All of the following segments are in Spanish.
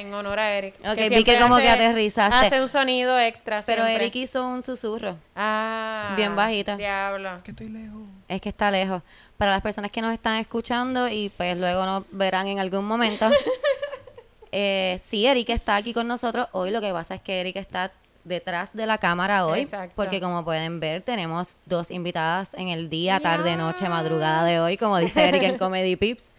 En honor a Eric. Ok, vi siempre que como que aterrizaste. Hace un sonido extra. Pero siempre. Eric hizo un susurro. Ah. bien bajita. Diablo. Que estoy lejos. Es que está lejos. Para las personas que nos están escuchando y pues luego nos verán en algún momento. eh, sí, Eric está aquí con nosotros. Hoy lo que pasa es que Eric está detrás de la cámara hoy. Exacto. Porque como pueden ver, tenemos dos invitadas en el día, tarde, noche, madrugada de hoy, como dice Eric en Comedy Pips.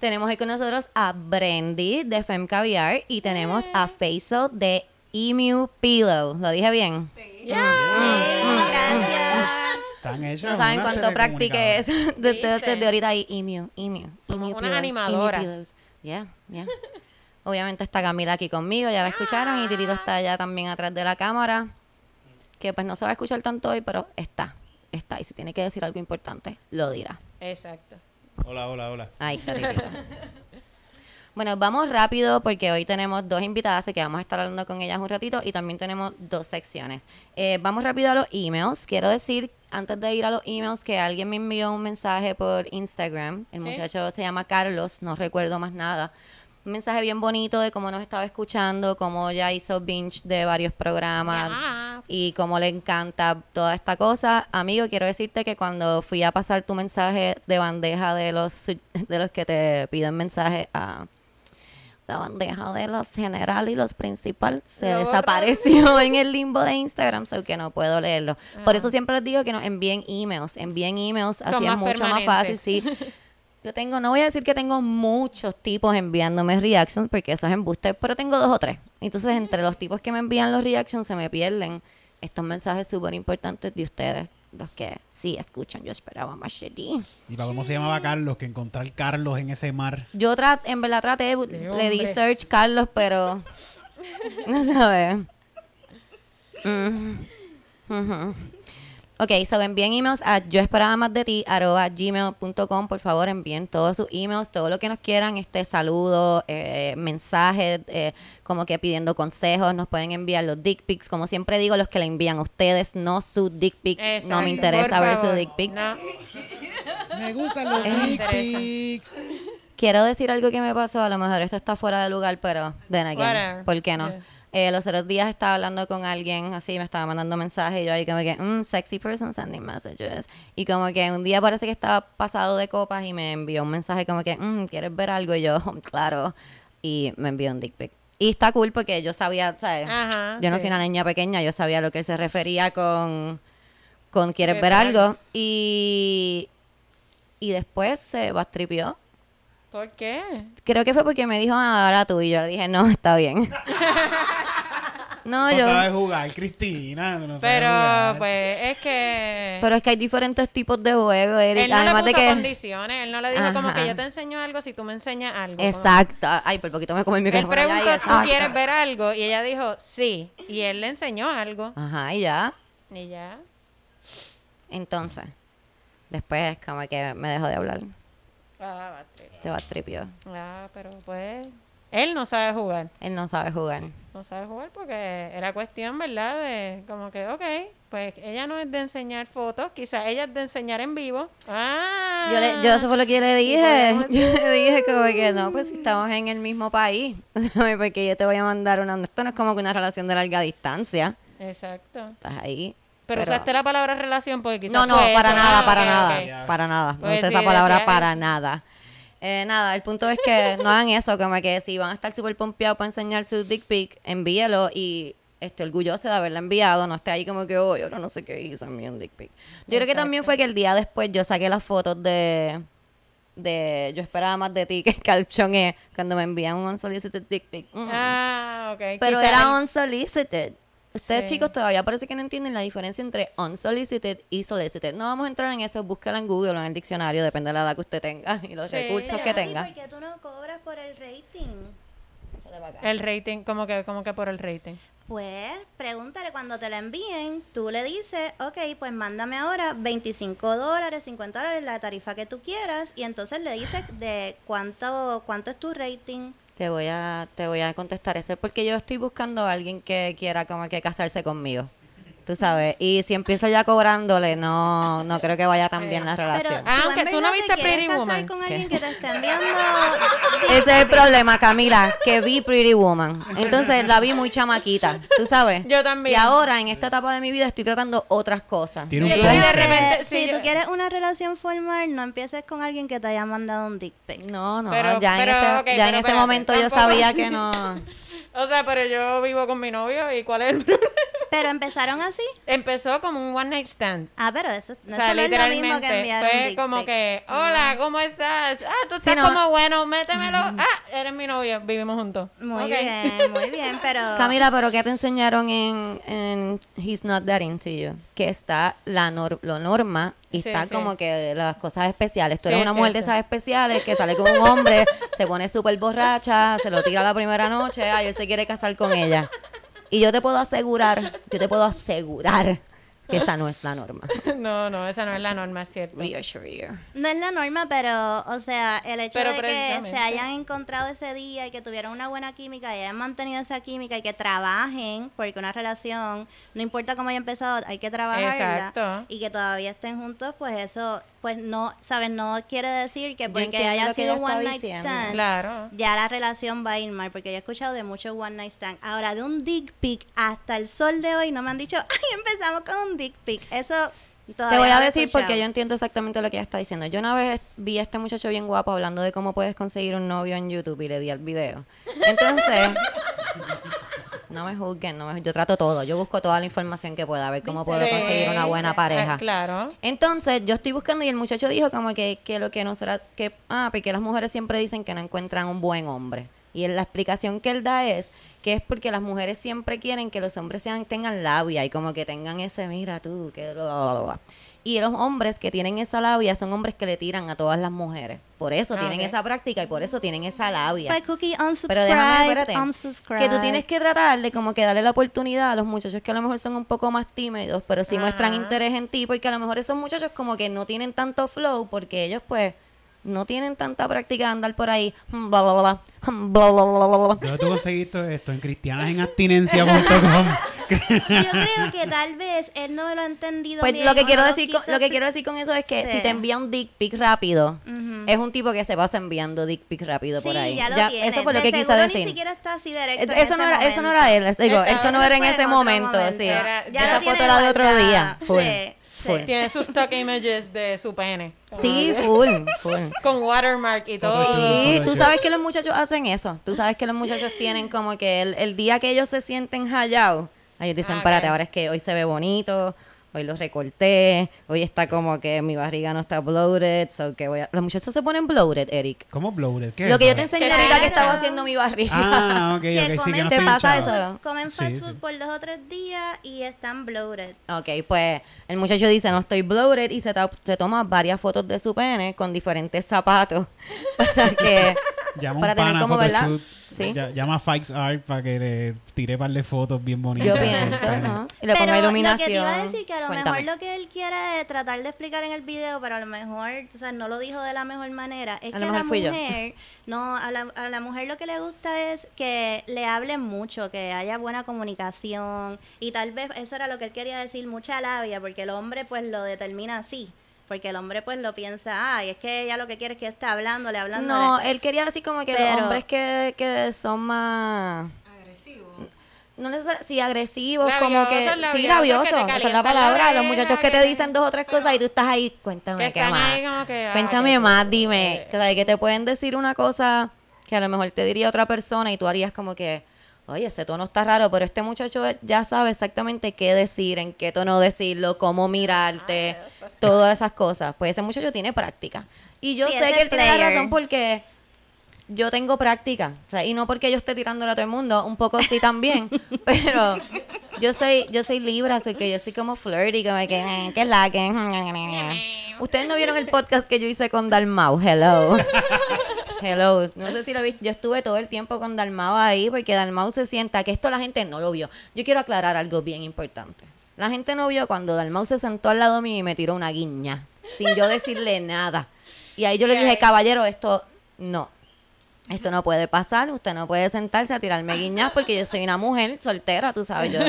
tenemos hoy con nosotros a Brendy de Fem Caviar y tenemos a Faisal de Emu Pillow. ¿Lo dije bien? Gracias. Están hechas No saben cuánto practiqué eso. Desde, desde ahorita ahí, emu, emu. Somos unas animadoras. Yeah, yeah. Obviamente está Camila aquí conmigo, ya la escucharon, y Tirito está allá también atrás de la cámara. Que pues no se va a escuchar tanto hoy, pero está, está. Y si tiene que decir algo importante, lo dirá. Exacto. Hola, hola, hola. Ahí está Tirito. Bueno, vamos rápido porque hoy tenemos dos invitadas que vamos a estar hablando con ellas un ratito y también tenemos dos secciones. Eh, vamos rápido a los emails. Quiero decir, antes de ir a los emails, que alguien me envió un mensaje por Instagram. El Sí. muchacho se llama Carlos, no recuerdo más nada. Un mensaje bien bonito de cómo nos estaba escuchando, cómo ya hizo binge de varios programas y cómo le encanta toda esta cosa. Amigo, quiero decirte que cuando fui a pasar tu mensaje de bandeja de los de los que te piden mensaje a la bandeja de los general y los principal se Lo desapareció en el limbo de Instagram, so que no puedo leerlo. Por eso siempre les digo que nos envíen emails, envíen emails, Ah. Son así es mucho más fácil, sí. Yo tengo, no voy a decir que tengo muchos tipos enviándome reactions, porque eso es embuste, pero tengo dos o tres. Entonces, entre los tipos que me envían los reactions, se me pierden estos mensajes súper importantes de ustedes, los que sí escuchan. Yo esperaba más ti. ¿Y para cómo se llamaba Carlos? Que encontrar Carlos en ese mar. Yo tra en verdad traté, le di search Carlos, pero no sabes. Mm. Ujú. Ok, so envíen emails a yo esperaba más de ti arroba gmail.com. Por favor, envíen todos sus emails, todo lo que nos quieran, este saludo, eh, mensajes, eh, como que pidiendo consejos. Nos pueden enviar los dick pics. Como siempre digo, los que le envían a ustedes, no su dick pic. no me interesa ver su dick pic. No. Me gustan los dick pics. Quiero decir algo que me pasó, a lo mejor esto está fuera de lugar, pero then again, Whatever. ¿por qué no? Yeah. Eh, los otros días estaba hablando con alguien así, me estaba mandando mensajes y yo ahí como que, mm, sexy person sending messages. Y como que un día parece que estaba pasado de copas y me envió un mensaje como que, mm, ¿quieres ver algo? Y yo, claro. Y me envió un dick pic. Y está cool porque yo sabía, ¿sabes? Ajá, yo no sí. soy una niña pequeña, yo sabía lo que él se refería con, con ¿quieres ¿Quieres ver algo? Y, y después se bastripió. ¿Por qué? Creo que fue porque me dijo, "Ah, ahora tú. Y yo le dije, no, está bien. no, No yo. sabes jugar, Cristina. No sabes Pero, jugar. pues, es que... Pero es que hay diferentes tipos de juegos, Eric. él no Además le de que. condiciones. Él no le dijo como que yo te enseño algo si tú me enseñas algo. como- Exacto. Ay, por poquito me come el Él micrófono. ya, preguntó, ¿tú exacto. quieres ver algo? Y ella dijo, sí. Y él le enseñó algo. Ajá, y ya. Y ya. Entonces, después, como que me dejó de hablar. Ah, va a ser. Se bastripió. Ah, pero pues... Él no sabe jugar. Él no sabe jugar. No sabe jugar porque era cuestión, ¿verdad? De como que, ok, pues ella no es de enseñar fotos, quizás ella es de enseñar en vivo. Ah. Yo, le, yo eso fue lo que yo le dije. Yo le dije como que no, pues si estamos en el mismo país. Porque yo te voy a mandar una... Esto no es como que una relación de larga distancia. Exacto. Estás ahí. Pero, usaste la palabra relación porque quizás No, no, fue para eso. nada, Ah, para ok, nada, ok. para nada. No Pues usé sí, esa palabra para nada. Eh, nada, el punto es que no hagan eso, como que si van a estar súper pompeados para enseñar su dick pic, envíelo y esté orgulloso de haberla enviado, no esté ahí como que, oh, yo no sé qué hizo, envié un dick pic. Yo creo que también fue que el día después yo saqué las fotos de, de yo esperaba más de ti que caption es cuando me envían un unsolicited dick pic. Mm. Ah, ok. Pero era él- unsolicited. Ustedes Sí. chicos todavía parece que no entienden la diferencia entre unsolicited y solicited. No vamos a entrar en eso, búsquela en Google o en el diccionario, depende de la edad que usted tenga y los Sí. recursos Pero, que tenga. ¿Por qué tú no cobras por el rating? El rating, como que, como que por el rating. Pues pregúntale cuando te la envíen, tú le dices, ok, pues mándame ahora 25 dólares, 50 dólares, la tarifa que tú quieras, y entonces le dices de cuánto, cuánto es tu rating. Te voy a te voy a contestar eso porque yo estoy buscando a alguien que quiera como que casarse conmigo. Tú sabes. Y si empiezo ya cobrándole, no, no creo que vaya tan Sí. bien la Pero relación. Ah, ¿tú aunque tú no viste Pretty Woman. con que te? Ese es el problema, Camila, que vi Pretty Woman. Entonces la vi muy chamaquita, tú sabes. Yo también. Y ahora, en esta etapa de mi vida, estoy tratando otras cosas. Tiene un Y de repente, si yo- tú quieres una relación formal, no empieces con alguien que te haya mandado un dick pic. No, no, Pero- ya en ese, ya en ese momento yo sabía que no. O sea, pero yo vivo con mi novio y ¿cuál es el problema? Pero empezaron así. Empezó como un one night stand. Ah, pero eso, O eso sea, no es lo mismo que enviar fue como que, hola, ¿cómo estás? Ah, tú Sí, estás no. como bueno, métemelo. Ah, eres mi novio, vivimos juntos. Muy bien, muy bien, pero... Camila, pero ¿qué te enseñaron en, en He's Not That Into You? Que está la nor- lo norma y Sí, está sí. como que las cosas especiales. Tú eres es una mujer de esas especiales que sale con un hombre, se pone súper borracha, se lo tira la primera noche, ay, él se quiere casar con ella. Y yo te puedo asegurar, yo te puedo asegurar que esa no es la norma. No, no, esa no es la norma, es cierto. Reassure you. No es la norma, pero, o sea, el hecho Pero de que se hayan encontrado ese día y que tuvieron una buena química y hayan mantenido esa química y que trabajen, porque una relación, no importa cómo haya empezado, hay que trabajarla. Exacto. Y que todavía estén juntos, pues eso, pues no, ¿sabes? No quiere decir que porque haya sido un está one night diciendo. stand, Claro. ya la relación va a ir mal, porque yo he escuchado de muchos one night stand. Ahora, de un dick pic hasta el sol de hoy, no me han dicho, ay, empezamos con un dick pic. Eso todavía Te voy a decir porque yo entiendo exactamente lo que ella está diciendo. Yo una vez vi a este muchacho bien guapo hablando de cómo puedes conseguir un novio en YouTube y le di al video. Entonces, no me juzguen, no me- yo trato todo. Yo busco toda la información que pueda, a ver cómo puedo conseguir una buena Ah, pareja. claro. Entonces, yo estoy buscando y el muchacho dijo como que, que lo que no será, que, ah, porque las mujeres siempre dicen que no encuentran un buen hombre. Y la explicación que él da es que es porque las mujeres siempre quieren que los hombres sean, tengan labia y como que tengan ese, mira tú, que bla, bla, bla". Y los hombres que tienen esa labia son hombres que le tiran a todas las mujeres. Por eso Ah, tienen esa práctica y por eso tienen esa labia. Pues, Cookie, unsubscribe, Pero déjame, espérate, unsubscribe. que tú tienes que tratar de como que darle la oportunidad a los muchachos que a lo mejor son un poco más tímidos, pero sí muestran interés en ti, porque a lo mejor esos muchachos como que no tienen tanto flow, porque ellos pues no tienen tanta práctica de andar por ahí, mm, bla, bla, bla, bla, mm, bla, bla, bla, bla, bla. ¿Dónde tú conseguiste esto? En cristianasenabstinencia.com. Yo creo que tal vez él no lo ha entendido Pues bien, lo que quiero no decir con, quiso lo que quiero decir con eso es que Sí. si te envía un dick pic rápido, es un tipo que se pasa enviando dick pic rápido por ahí. ya lo Ya, tiene. eso fue lo De que seguro decir. ni siquiera está así directo en eso no ese era eso no momento. era él, digo, eso no era en ese otro momento, sí. Era- Ya Esa foto era de otro día, full. Sí. Tiene sus stock images de su pene. Sí, full, full. Con watermark y todo. Sí, tú sabes que los muchachos hacen eso. Tú sabes que los muchachos tienen como que el, el día que ellos se sienten hallados, ellos dicen, Ah, ahora es que hoy se ve bonito, hoy lo recorté, hoy está como que mi barriga no está bloated, so que voy a... Los muchachos se ponen bloated, Eric. ¿Cómo bloated? ¿Qué Lo es que yo te enseñé Claro. ahorita que estaba haciendo mi barriga. Ah, ok, Que ok, sí, que comen no ¿Te pasa eso? Comen fast sí. food por dos o tres días y están bloated. Ok, pues el muchacho dice, no estoy bloated y se, se toma varias fotos de su pene con diferentes zapatos para que... Llama para tener como, ¿verdad? photoshoot. Sí. Ya- Llama Fikes Art para que le tire par de fotos bien bonitas. Yo pienso. ¿no? Y le Pero ponga lo iluminación. que te iba a decir que a lo Cuéntame. mejor lo que él quiere es tratar de explicar en el video, pero a lo mejor, o sea, no lo dijo de la mejor manera, es A que lo a la mejor fui yo. mujer, no, a la, a la mujer lo que le gusta es que le hablen mucho, que haya buena comunicación y tal vez eso era lo que él quería decir, mucha labia, porque el hombre pues lo determina así. Porque el hombre pues lo piensa, ay, es que ella lo que quiere es que esté hablándole, hablándole. No, él quería decir como que los hombres que, que son más... No necesariamente, sí, agresivos, como que... Sí, labiosos, que te labiosos, esa es la palabra. Los muchachos que te dicen dos o tres cosas y tú estás ahí, cuéntame qué más. ahí como que, ah, Cuéntame qué más, dime. que te pueden decir una cosa que a lo mejor te diría otra persona y tú harías como que, oye, ese tono está raro, pero este muchacho ya sabe exactamente qué decir, en qué tono decirlo, cómo mirarte, todas esas cosas. Pues ese muchacho tiene práctica. Y yo Sí, sé que él tiene la razón porque yo tengo práctica. O sea, y no porque yo esté tirándole a todo el mundo, un poco sí también, pero yo soy yo soy libra, así que yo soy como flirty, como que, eh, que la que... Ustedes no vieron el podcast que yo hice con Dalmau, hello. Hello, no sé si lo viste, yo estuve todo el tiempo con Dalmau ahí porque Dalmau se sienta, que esto la gente no lo vio. Yo quiero aclarar algo bien importante. La gente no vio cuando Dalmau se sentó al lado mío y me tiró una guiña, sin yo decirle nada. Y ahí yo le dije, caballero, esto no. Esto no puede pasar, usted no puede sentarse a tirarme guiñas porque yo soy una mujer soltera, tú sabes, yo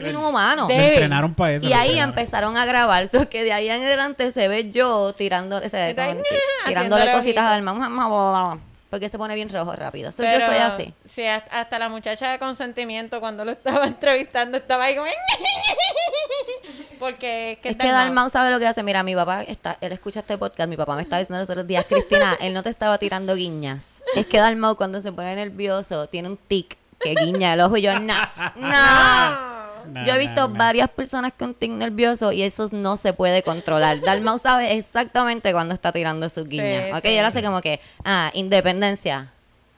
inhumano. Me entrenaron para eso. Y ahí entrenaron. empezaron a grabar, so que de ahí en adelante se ve yo tirándole, se ve como tirándole cositas al alma, porque se pone bien rojo rápido. So, yo Pero, soy así. Sí, hasta, hasta la muchacha de consentimiento cuando lo estaba entrevistando estaba ahí como... Porque es que Es que Dalmau. Dalmau sabe lo que hace. Mira, mi papá, está, él escucha este podcast, mi papá me estaba diciendo los otros días, Cristina, él no te estaba tirando guiñas. Es que Dalmau cuando se pone nervioso tiene un tic que guiña el ojo y yo, no, no. Nah, Yo he visto nah, nah. varias personas con tic nervioso y eso no se puede controlar. Dalmau sabe exactamente cuando está tirando sus guiñas. Sí, ok, sí. yo le hace como que, ah, independencia.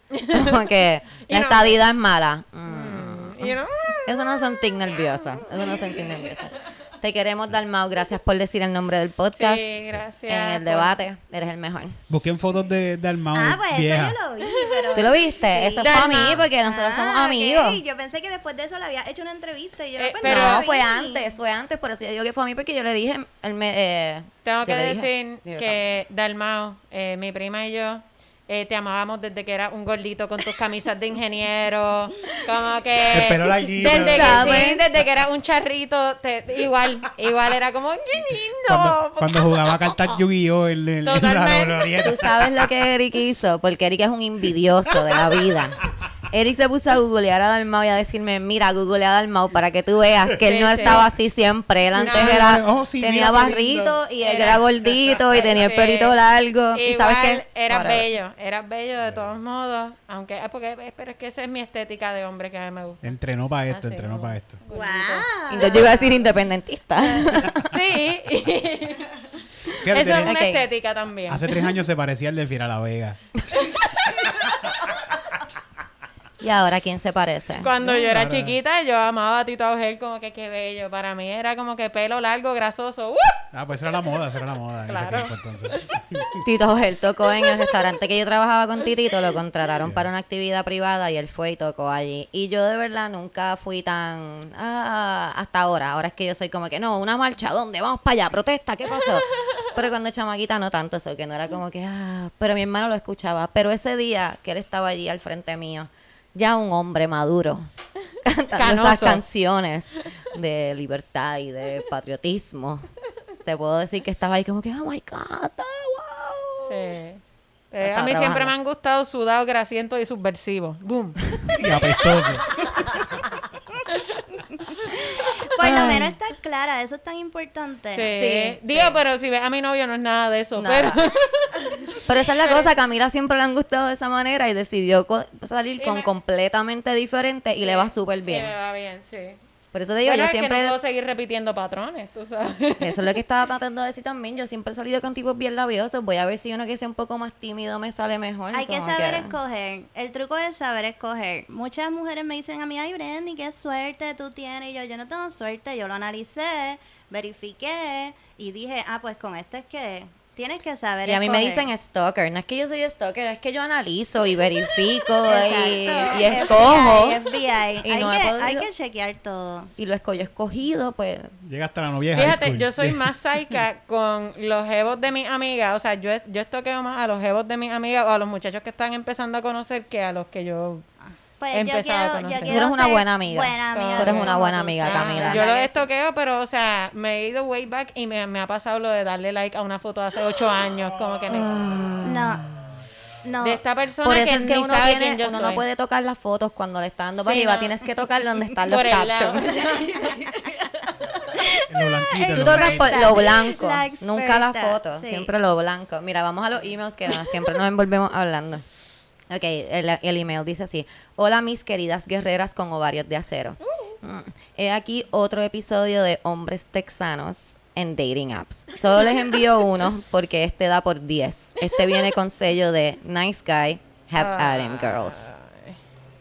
Como que la no- estadidad es mala. Mm. Y uno, Eso no son tic nerviosos. Eso no son tic nerviosos. Te queremos, Dalmau. Gracias por decir el nombre del podcast. Sí, gracias. En el por- debate, eres el mejor. Busquen fotos de, Almao Ah, pues vieja. eso yo lo vi, pero... ¿Tú lo viste? Eso fue a mí Dalmau. porque nosotros somos Ah, ok. amigos. Yo pensé que después de eso le había hecho una entrevista y yo Eh, pues, pero- no fue antes, fue antes, por eso yo digo que fue a mí porque yo le dije, él me, eh, Tengo que dije, decir que Dalmao, eh, mi prima y yo, eh, te amábamos desde que era un gordito con tus camisas de ingeniero, como que... El. Desde que, sí, desde que era un charrito, te- igual, igual era como, ¡qué lindo! Cuando, cuando jugaba cartas Yu-Gi-Oh! la Totalmente. Tú sabes lo que Eric hizo, porque Eric es un envidioso de la vida. Eric se puso a googlear a Dalmau y a decirme, mira, googlea a Dalmau para que tú veas que él Sí, no sí. estaba así siempre. Él antes No. era, Oh, sí, tenía barrito y él Era- era gordito y tenía el pelito largo. y sabes que eras bello, eras bello de todos modos, aunque, ah, porque, pero es que esa es mi estética de hombre que a mí me gusta. Entrenó para esto, Así entrenó para esto. Wow. Entonces yo iba a decir independentista. Sí, Fíjate, eso es una estética también. hace tres años se parecía al de Fiera La Vega. y ahora, ¿quién se parece? Cuando yo era chiquita, yo amaba a Tito Augel como que qué bello. Para mí era como que pelo largo, grasoso. ¡Uh! Ah, pues era la moda, era la moda en Claro. ese tiempo entonces. Tito él tocó en el restaurante que yo trabajaba con Titito, lo contrataron para una actividad privada y él fue y tocó allí. Y yo de verdad nunca fui tan... Ah, hasta ahora, ahora es que yo soy como que, no, una marcha, ¿dónde? Vamos para allá, protesta, ¿qué pasó? Pero cuando chamaquita no tanto eso, que no era como que, ah, pero mi hermano lo escuchaba. Pero ese día que él estaba allí al frente mío, ya un hombre maduro, cantando esas canciones de libertad y de patriotismo. Te puedo decir que estaba ahí como que, oh my God, wow. Sí. Eh, a mí siempre me han gustado sudados, grasientos y subversivos. Boom. Y apestoso. Por lo menos está clara, eso es tan importante. Sí. Sí, Digo, sí. pero si ves a mi novio no es nada de eso. Nada. Pero Pero esa es la cosa, Camila siempre le han gustado de esa manera y decidió co- salir Y con me- completamente diferente y le va súper Sí, bien. me va bien, sí. Por eso te digo, Bueno, yo es que siempre... no puedo seguir repitiendo patrones, tú sabes. Eso es lo que estaba tratando de decir también. Yo siempre he salido con tipos bien labiosos. Voy a ver si uno que sea un poco más tímido me sale mejor. Hay que saber escoger. El truco es saber escoger. Muchas mujeres me dicen a mí, ay, Brendy, qué suerte tú tienes. Y yo, yo no tengo suerte. Yo lo analicé, verifiqué y dije, ah, pues con esto es que tienes que saber Y a mí me dicen stalker. No es que yo soy stalker, es que yo analizo y verifico y, y escojo. FBI, FBI. Y hay, no que, hay que chequear todo. Y lo esco- yo he escogido, pues... Llega hasta la novia Fíjate, yo soy más psycha con los jevos de mis amigas. O sea, yo, yo estoqueo más a los jevos de mis amigas o a los muchachos que están empezando a conocer que a los que yo... Pues He yo empezado a quiero, conocer. yo Tú eres una buena amiga. Buena amiga Tú eres una buena amiga, Camila. Yo ¿verdad lo estoqueo, pero, o sea, me he ido way back y me, me ha pasado lo de darle like a una foto de hace ocho años. Como que me... No. No. De esta persona Por eso que, es que ni uno, sabe tiene- quién yo uno soy. no puede tocar las fotos cuando le está dando para Sí, arriba. no. Tienes que tocar donde están los captions. Lo blanquito, Tú lo tocas blanquito. por lo blanco, La nunca la experta, foto, sí. siempre lo blanco. Mira, vamos a los emails que no- siempre nos envolvemos hablando. Ok, el, el email dice así. Hola mis queridas guerreras con ovarios de acero. Mm. He aquí otro episodio de Hombres Texanos en Dating Apps. Solo les envío uno porque este da por 10. Este viene con sello de Nice Guy, Have at him, girls.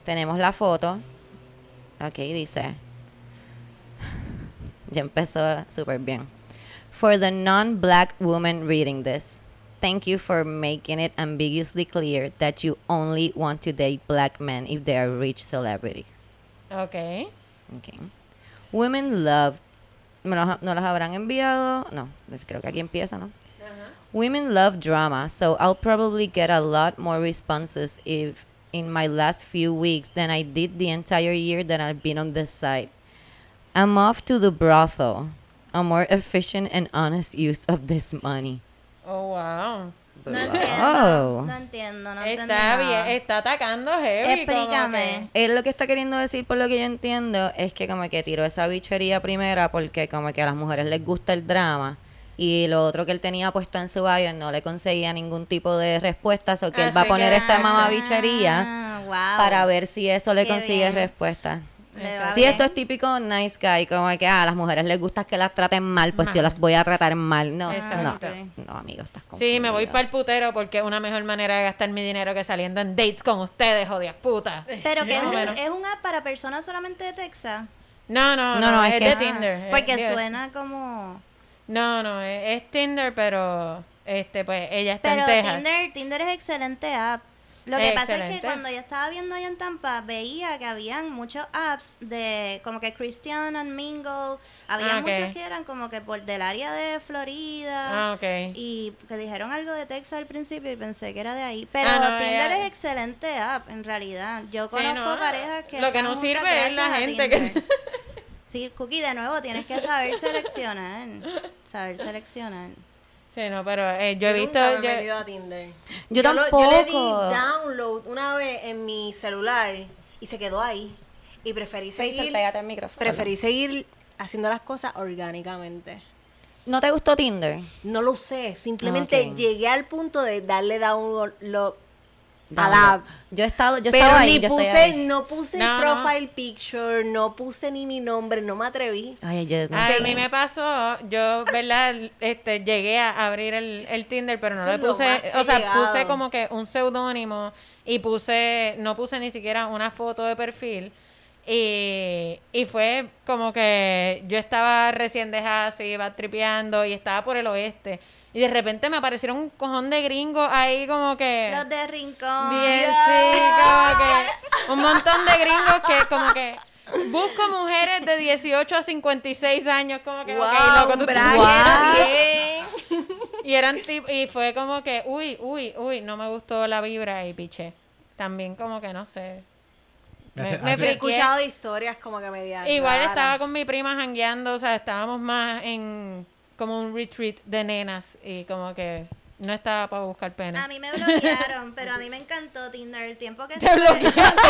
Tenemos la foto. Ok, dice. Ya empezó súper bien. For the non-black woman reading this, thank you for making it ambiguously clear that you only want to date black men if they are rich celebrities. Ok. Okay. Women love. ¿Me los- ¿No las habrán enviado? No, creo que aquí empieza, ¿no? Uh -huh. Women love drama, so I'll probably get a lot more responses if in my last few weeks than I did the entire year that I've been on this site. I'm off to the brothel. A more efficient and honest use of this money. Oh, wow. No Wow. entiendo. No entiendo, no entendí Está nada. bien, está atacando heavy. Explícame. Él lo que está queriendo decir, por lo que yo entiendo, es que como que tiró esa bichería primera porque como que a las mujeres les gusta el drama. Y lo otro que él tenía puesto en su bio no le conseguía ningún tipo de respuesta. O que él va a poner que- esta mamabichería Ah, wow. para ver si eso le Qué consigue bien. respuesta. Si esto es típico nice guy, como que ah, a las mujeres les gusta que las traten mal, pues yo las voy a tratar mal. No, Exacto. no, no, amigo, estás Sí, me voy confundido. para el putero porque es una mejor manera de gastar mi dinero que saliendo en dates con ustedes, jodidas putas. Pero que es un, menos. es un app para personas solamente de Texas. No, no, No, no, no, es, es de Tinder. Porque suena como... No, no, es, es Tinder, pero este, pues ella está Pero en Texas. Tinder, Tinder es excelente app. Lo que pasa es que cuando yo estaba viendo allá en Tampa, veía que habían muchos apps de como que Christian and Mingle. Había Ah, muchos que eran como que por del área de Florida. Ah, ok. Y que dijeron algo de Texas al principio y pensé que era de ahí. Pero Ah, no, Tinder es excelente app, en realidad. Yo Sí, conozco no, parejas que Lo que no sirve es la gente que... Sí, Cookie, de nuevo, tienes que saber seleccionar. Saber seleccionar. Sí, no, pero eh, yo he visto... nunca me he yo- metido a Tinder. Yo lo- yo le di tampoco. download una vez en mi celular y se quedó ahí. Y preferí seguir, pégate al micrófono. preferí seguir haciendo las cosas orgánicamente. ¿No te gustó Tinder? No lo usé, simplemente llegué al punto de darle download lo- a la. Yo he estado, yo Pero estaba ahí, ni yo puse, ahí. no puse No, no. profile picture, no puse ni mi nombre, no me atreví. Ay, yo no A sé. mí me pasó, yo, ¿verdad? Este, llegué a abrir el, el Tinder, pero no Eso le puse, o sea, llegado. puse como que un seudónimo y puse, no puse ni siquiera una foto de perfil. Y, y fue como que yo estaba recién dejada así, iba tripeando y estaba por el oeste. Y de repente me aparecieron un cojón de gringos ahí como que... Los de Rincón. Bien, sí, como que un montón de gringos que como que busco mujeres de 18 a 56 años, como que, Wow, loco, tú bien. Y eran tip- y fue como que, uy, uy, uy, no me gustó la vibra y piché. También como que no sé. Me, me He escuchado historias como que media Igual estaba con mi prima jangueando, o sea, estábamos más en como un retreat de nenas y como que no estaba para buscar pena. A mí me bloquearon, pero a mí me encantó Tinder. El tiempo que Te estuve- bloquearon.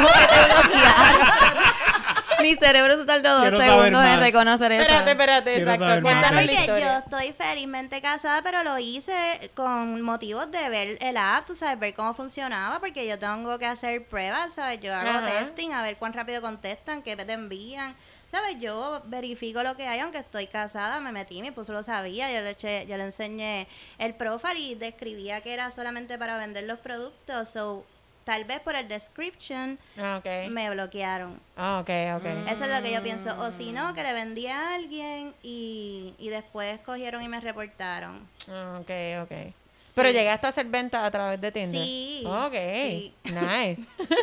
Mi cerebro se tardó dos Quiero saber segundos en más. reconocer eso. Espérate, espérate, Quiero exacto. más. La historia. yo estoy felizmente casada, pero lo hice con motivos de ver el app, tú sabes, ver cómo funcionaba, porque yo tengo que hacer pruebas, ¿sabes? Yo hago Ajá. testing, a ver cuán rápido contestan, qué te envían, ¿sabes? Yo verifico lo que hay, aunque estoy casada, me metí, mi esposo lo sabía, yo le, eché, yo le enseñé el profile y describía que era solamente para vender los productos, so tal vez por el description Ah, me bloquearon. Ah, ok, ok. Eso es lo que yo pienso. O si no, que le vendí a alguien y, y después cogieron y me reportaron. Ah, Ok, ok. Pero llegaste a hacer ventas a través de Tinder. Sí, Ok. sí. Nice.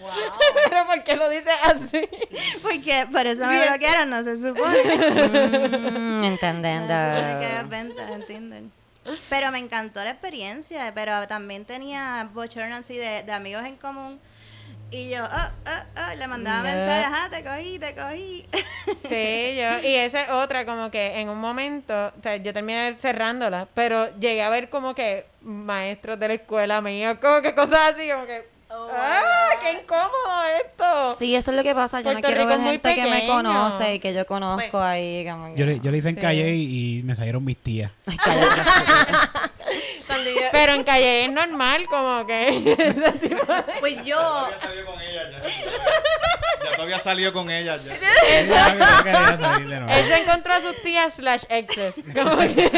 Wow. Pero ¿por qué lo dices así? Porque por eso me bloquearon, no se supone. Mm, No entendiendo. se supone que hagas ventas en Tinder. Pero me encantó la experiencia, pero también tenía bochorno así de, de amigos en común. Y yo, oh, oh, oh, le mandaba mensajes, ah, te cogí, te cogí. Sí, yo. Y esa es otra, como que en un momento, o sea, yo terminé cerrándola, pero llegué a ver como que maestros de la escuela míos, como que cosas así, como que. Oh, ¡Ah! ¡Qué incómodo esto! Sí, eso es lo que pasa. Yo no Puerto quiero Rico ver gente que me conoce y que yo conozco Pues, ahí. Que- Yo le, yo le hice en Sí. calle y, y me salieron mis tías. Ay, yo- Pero en calle es normal, como que. ese tipo de- pues yo, salido con ella ya. Ya todavía salido con ella ya. No salir de nuevo. Él se encontró a sus tías slash exes. Como que.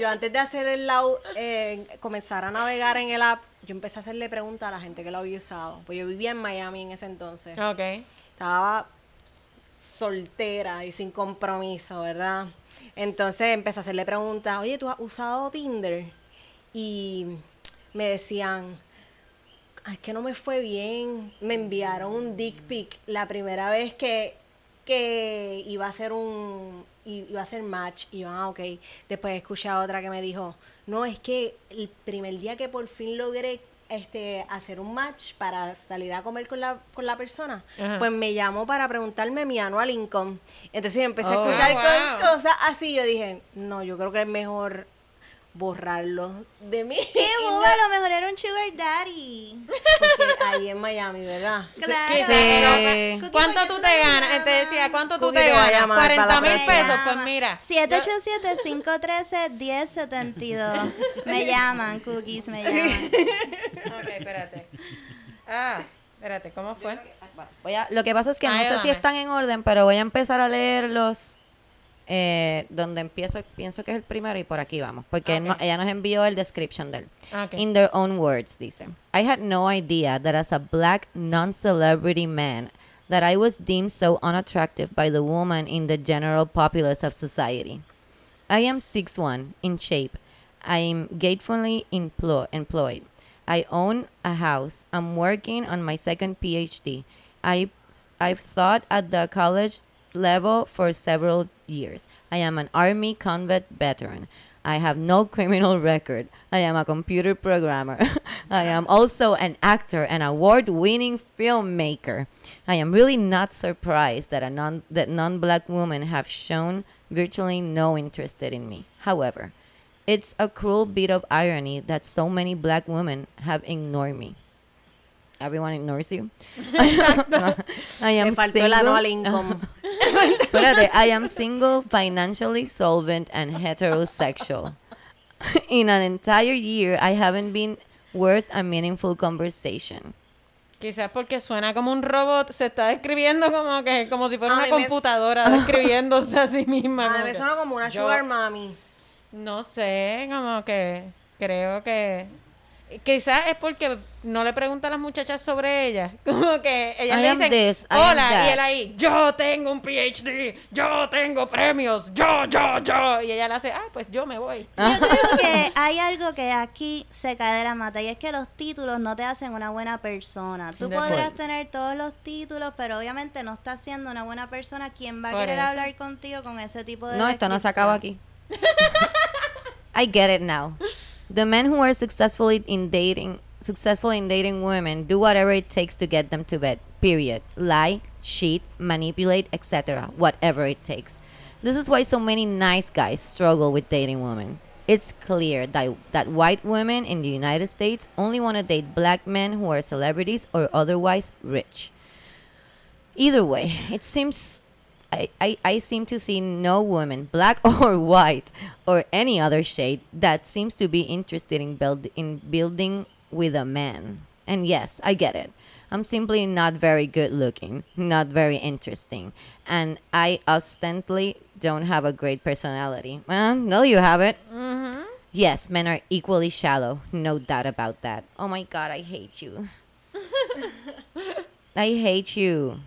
Yo antes de hacer el lau- eh, comenzar a navegar en el app, yo empecé a hacerle preguntas a la gente que lo había usado. Pues yo vivía en Miami en ese entonces. Ok. Estaba soltera y sin compromiso, ¿verdad? Entonces empecé a hacerle preguntas, oye, ¿tú has usado Tinder? Y me decían, "Ah, es que no me fue bien, me enviaron un dick pic la primera vez que, que iba a ser un i- iba a ser match y yo, ah, ok. Después escuché a otra que me dijo, no, es que el primer día que por fin logré este, hacer un match para salir a comer con la, con la persona, Ajá. pues me llamó para preguntarme mi anual income. Entonces empecé Oh. a escuchar co- wow. cosas así. Yo dije, no, yo creo que es mejor borrarlo de mí. ¡Qué boba! A lo mejor era un sugar daddy. Porque ahí en Miami, ¿verdad? Claro. Sí. ¿Cuánto ¿por qué tú te ganas? Te decía, ¿cuánto tú te ganas? llamar para 40 la mil pesos. Pues mira. 787-513-1072. Me llaman, cookies, me llaman. Ok, espérate. Ah, espérate, ¿cómo fue? Voy a- lo que pasa es que no sé si están en orden, pero voy a empezar a leerlos eh, donde empiezo, pienso que es el primero y por aquí vamos, porque Ok. no- ella nos envió el description de él. Ok. In their own words, dice, I had no idea that as a black non-celebrity man, that I was deemed so unattractive by the woman in the general populace of society. I am 6'1", in shape. I am gainfully emplo- employed. I own a house. I'm working on my second PhD. I, I've taught at the college level for several years. I am an Army combat veteran. I have no criminal record. I am a computer programmer. I am also an actor and award-winning filmmaker. I am really not surprised that a non that non-black women have shown virtually no interest in me. However, it's a cruel bit of irony that so many black women have ignored me. Everyone ignores you. I am Me faltó el anual single- income. Espérate, I am single, financially solvent, and heterosexual. In an entire year, I haven't been worth a meaningful conversation. Quizás porque suena como un robot, se está describiendo como que como si fuera A una mí me- computadora describiéndose a sí misma. A mí me suena como una yo- sugar mami. No sé, como que creo que quizás es porque no le pregunta a las muchachas sobre ella, como que ellas le dicen this, hola y that." él ahí yo tengo un PhD, yo tengo premios, yo yo yo y ella le hace ah pues yo me voy. Yo creo que hay algo que aquí se cae de la mata y es que los títulos no te hacen una buena persona. Tú De podrás tener todos los títulos, pero obviamente no estás siendo una buena persona. ¿Quién va a Por querer eso. hablar contigo con ese tipo de No, esto no se acaba aquí. I get it now. The men who are successfully in dating successful in dating women do whatever it takes to get them to bed. Period. Lie, cheat, manipulate, etc. Whatever it takes. This is why so many nice guys struggle with dating women. It's clear that, that white women in the United States only want to date black men who are celebrities or otherwise rich. Either way, it seems I, I, I seem to see no woman, black or white or any other shade, that seems to be interested in build in building with a man. And yes, I get it. I'm simply not very good looking, not very interesting, and I ostensibly don't have a great personality. Well, no, you have it. Mm-hmm. Yes, men are equally shallow, no doubt about that. Oh my god, I hate you. I hate you.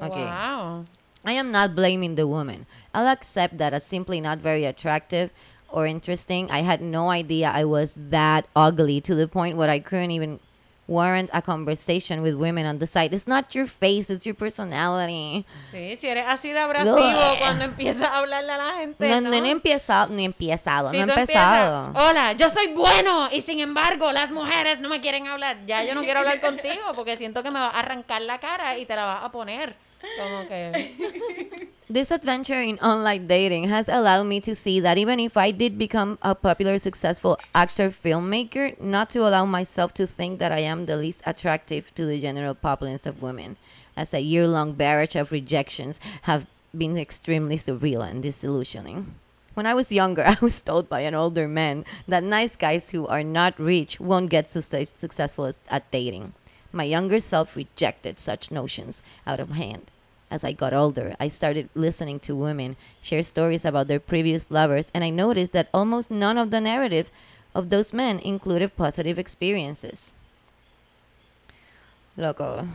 Okay. Wow. I am not blaming the woman. I'll accept that as simply not very attractive or interesting. I had no idea I was that ugly to the point where I couldn't even warrant a conversation with women on the site. It's not your face, it's your personality. Sí, si eres así de abrasivo cuando empiezas a hablarle a la gente, No, ¿no? no, no he empezado, no he empezado, Si no he empezado. empiezas, Hola, yo soy bueno y sin embargo las mujeres no me quieren hablar. Ya yo no quiero hablar contigo porque siento que me va a arrancar la cara y te la vas a poner. Como que This adventure in online dating has allowed me to see that even if I did become a popular, successful actor filmmaker, not to allow myself to think that I am the least attractive to the general populace of women, as a year long barrage of rejections have been extremely surreal and disillusioning. When I was younger, I was told by an older man that nice guys who are not rich won't get success- successful at dating. My younger self rejected such notions out of hand. As I got older, I started listening to women share stories about their previous lovers, and I noticed that almost none of the narratives of those men included positive experiences. Loco.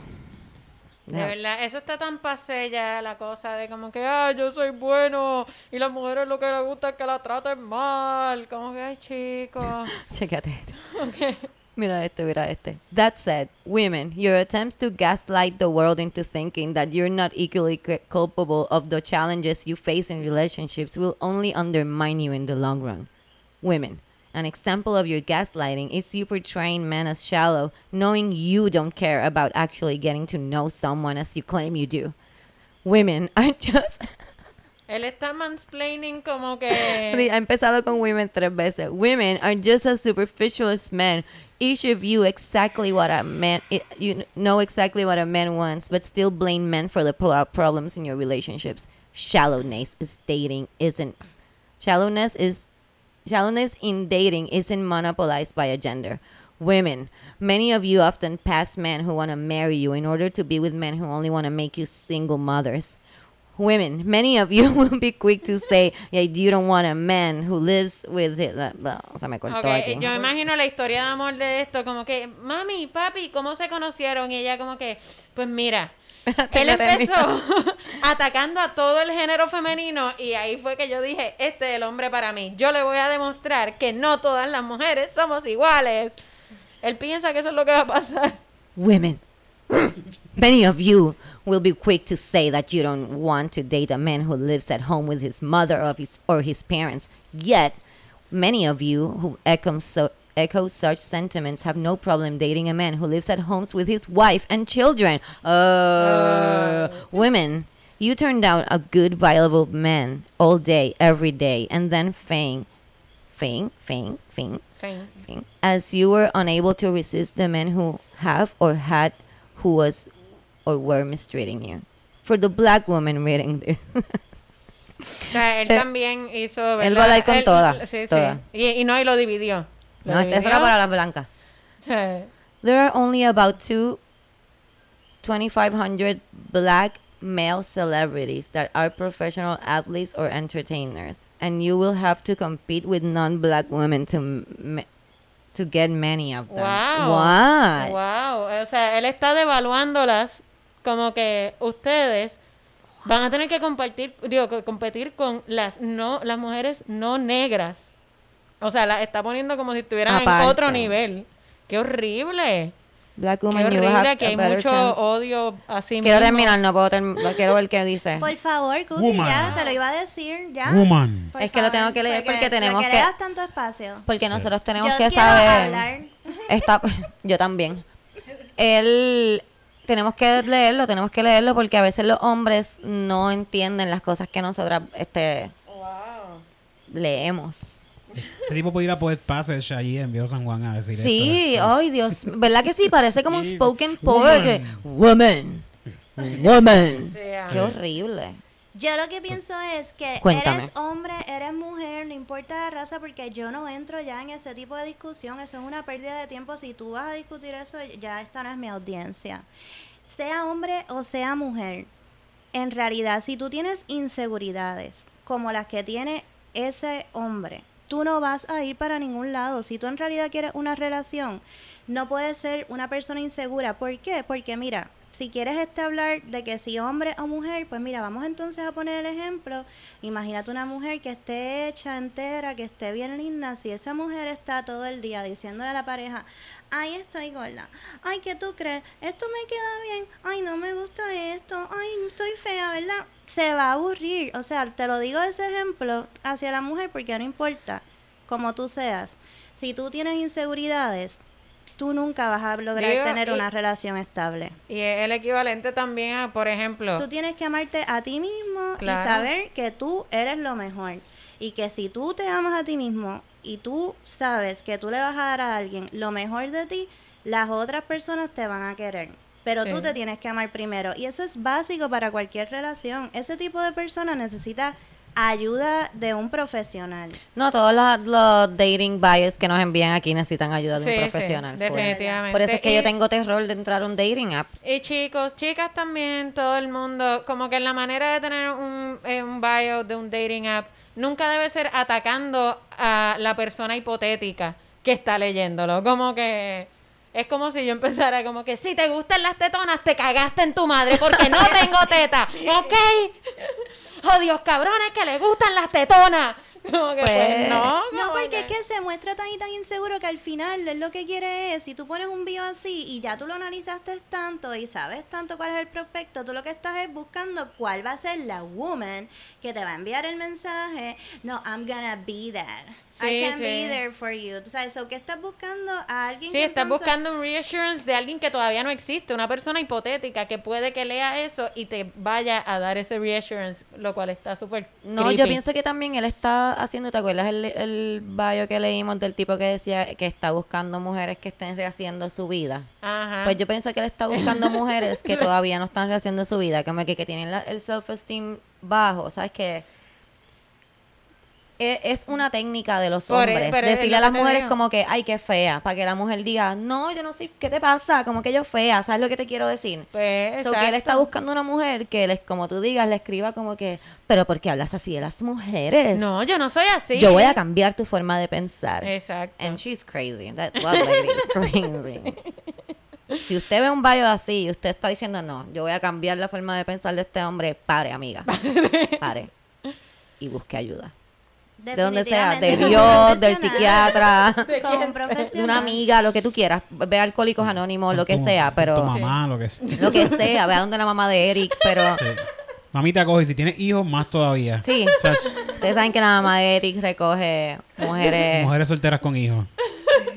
De verdad, eso está tan pasé ya, la cosa de como que, ah, yo soy bueno y las mujeres lo que les gusta es que la traten mal. Como que, ay, chicos. Chécate esto. Mira este, mira este. That said, women, your attempts to gaslight the world into thinking that you're not equally culpable of the challenges you face in relationships will only undermine you in the long run. Women, An example of your gaslighting is you portraying men as shallow, knowing you don't care about actually getting to know someone as you claim you do. Women are just. Él está mansplaining como que... ha empezado con women tres veces. Women are just as superficial as men. Each of you exactly what a man you know exactly what a man wants, but still blame men for the problems in your relationships. Shallowness is dating isn't shallowness is shallowness in dating isn't monopolized by a gender. Women, many of you often pass men who want to marry you in order to be with men who only want to make you single mothers. Women, many of you will be quick to say, yeah, you don't want a man who lives with blah. O sea, me cortó Ok, aquí. yo me imagino la historia de amor de esto, como que, mami, papi, ¿cómo se conocieron? Y ella como que, pues mira, él empezó atacando a todo el género femenino y ahí fue que yo dije, este es el hombre para mí. Yo le voy a demostrar que no todas las mujeres somos iguales. Él piensa que eso es lo que va a pasar. Women, many of you will be quick to say that you don't want to date a man who lives at home with his mother or his, or his parents. Yet, many of you who echo, so, echo such sentiments have no problem dating a man who lives at homes with his wife and children. Uh, women, you turn down a good, viable man all day, every day, and then fang, feign, feign, feign, Fin. thing, as you were unable to resist the men who have or had who was or were mistreating you. For the black woman reading this. O sea, él también hizo, ¿verdad? Eh, Él va a dar con Él- toda, Sí, sí. Y, y no, y lo dividió. Lo no, eso dividió. era para las blancas. Sí. There are only about two 2,500 black male celebrities that are professional athletes or entertainers, and you will have to compete with non-black women to to get many of them. Wow. Wow. O sea, él está devaluándolas como que ustedes van a tener que compartir, digo, que competir con las no, las mujeres no negras. O sea, las está poniendo como si estuvieran en Aparte. otro nivel. Qué horrible. Black Qué woman, you have que a hay better mucho chance. odio así Quiero mismo. terminar, no puedo terminar. Quiero ver qué dice. Por favor, Cookie, Woman. ya te lo iba a decir, ya. Woman. Por Es que lo tengo que leer porque tenemos le que- das tanto espacio. Porque nosotros tenemos Yo que quiero saber. hablar. Está, yo también. Él. Tenemos que leerlo, tenemos que leerlo porque a veces los hombres no entienden las cosas que nosotras este, leemos. Este tipo puede ir a Poet Passage allí en Viejo San Juan a decir Sí, esto. ay Dios, ¿verdad que sí? Parece como un spoken poetry. Woman. Woman. Sí. Qué horrible. Yo lo que pienso es que Cuéntame. eres hombre, eres mujer, no importa la raza, porque yo no entro ya en ese tipo de discusión. Eso es una pérdida de tiempo. Si tú vas a discutir eso, ya esta no es mi audiencia. Sea hombre o sea mujer, en realidad, si tú tienes inseguridades como las que tiene ese hombre, tú no vas a ir para ningún lado. Si tú en realidad quieres una relación, no puedes ser una persona insegura. ¿Por qué? Porque mira, si quieres este hablar de que si hombre o mujer, pues mira, vamos entonces a poner el ejemplo. Imagínate una mujer que esté hecha entera, que esté bien linda. Si esa mujer está todo el día diciéndole a la pareja, ay, estoy gorda, ay, ¿qué tú crees? Esto me queda bien, ay, no me gusta esto, ay, estoy fea, ¿verdad? Se va a aburrir. O sea, te lo digo ese ejemplo hacia la mujer porque no importa como tú seas. Si tú tienes inseguridades, tú nunca vas a lograr Digo, tener y- una relación estable. Y es el equivalente también a, por ejemplo, Tú tienes que amarte a ti mismo Claro. y saber que tú eres lo mejor. Y que si tú te amas a ti mismo y tú sabes que tú le vas a dar a alguien lo mejor de ti, las otras personas te van a querer. Pero tú Sí. te tienes que amar primero. Y eso es básico para cualquier relación. Ese tipo de persona necesita ayuda de un profesional. No, todos los, los dating bios que nos envían aquí necesitan ayuda de Sí, un sí, profesional. full. definitivamente. Por eso es que Y- yo tengo terror de entrar a un dating app. Y chicos, chicas también, todo el mundo, como que la manera de tener un, eh, un bio de un dating app nunca debe ser atacando a la persona hipotética que está leyéndolo. Como que es como si yo empezara como que si te gustan las tetonas, te cagaste en tu madre porque no tengo teta, ¿ok? Oh Dios, cabrones que le gustan las tetonas. Como que pues, Pues- no. No, porque es que se muestra tan y tan inseguro que al final él lo que quiere es, si tú pones un bio así y ya tú lo analizaste tanto y sabes tanto cuál es el prospecto, tú lo que estás es buscando cuál va a ser la woman que te va a enviar el mensaje. No, I'm gonna be that. I Sí, can be sí. there for you. O sea, eso que estás buscando a alguien Sí, que estás entonces- buscando un reassurance de alguien que todavía no existe, una persona hipotética que puede que lea eso y te vaya a dar ese reassurance, lo cual está súper No, creepy. yo pienso que también él está haciendo, ¿te acuerdas el, el bio que leímos del tipo que decía que está buscando mujeres que estén rehaciendo su vida? Ajá. Pues yo pienso que él está buscando mujeres que todavía no están rehaciendo su vida, como que, que tienen la- el self-esteem bajo, ¿sabes? Que e- es una técnica de los e- hombres, pero decirle a las mujeres como que, ay, qué fea, para que la mujer diga, no, yo no sé, ¿qué te pasa? Como que yo fea, ¿sabes lo que te quiero decir? Pues, So que él está buscando una mujer que, les, como tú digas, le escriba como que, pero ¿por qué hablas así de las mujeres? No, yo no soy así. Yo voy a cambiar tu forma de pensar. Exacto. And she's crazy. That lady is crazy. Si usted ve un bio así y usted está diciendo, no, yo voy a cambiar la forma de pensar de este hombre, pare, amiga. Pare. Y busque ayuda. De donde sea, de Dios, del psiquiatra, de una amiga, lo que tú quieras. Ve a Alcohólicos Anónimos, lo que Tu- sea, Tu pero... mamá, lo que sea. Lo que sea, ve a donde la mamá de Eric, pero... Sí. Mamita coge, y si tienes hijos, más todavía. Sí. Chach, Ustedes saben que la mamá de Eric recoge mujeres... mujeres solteras con hijos.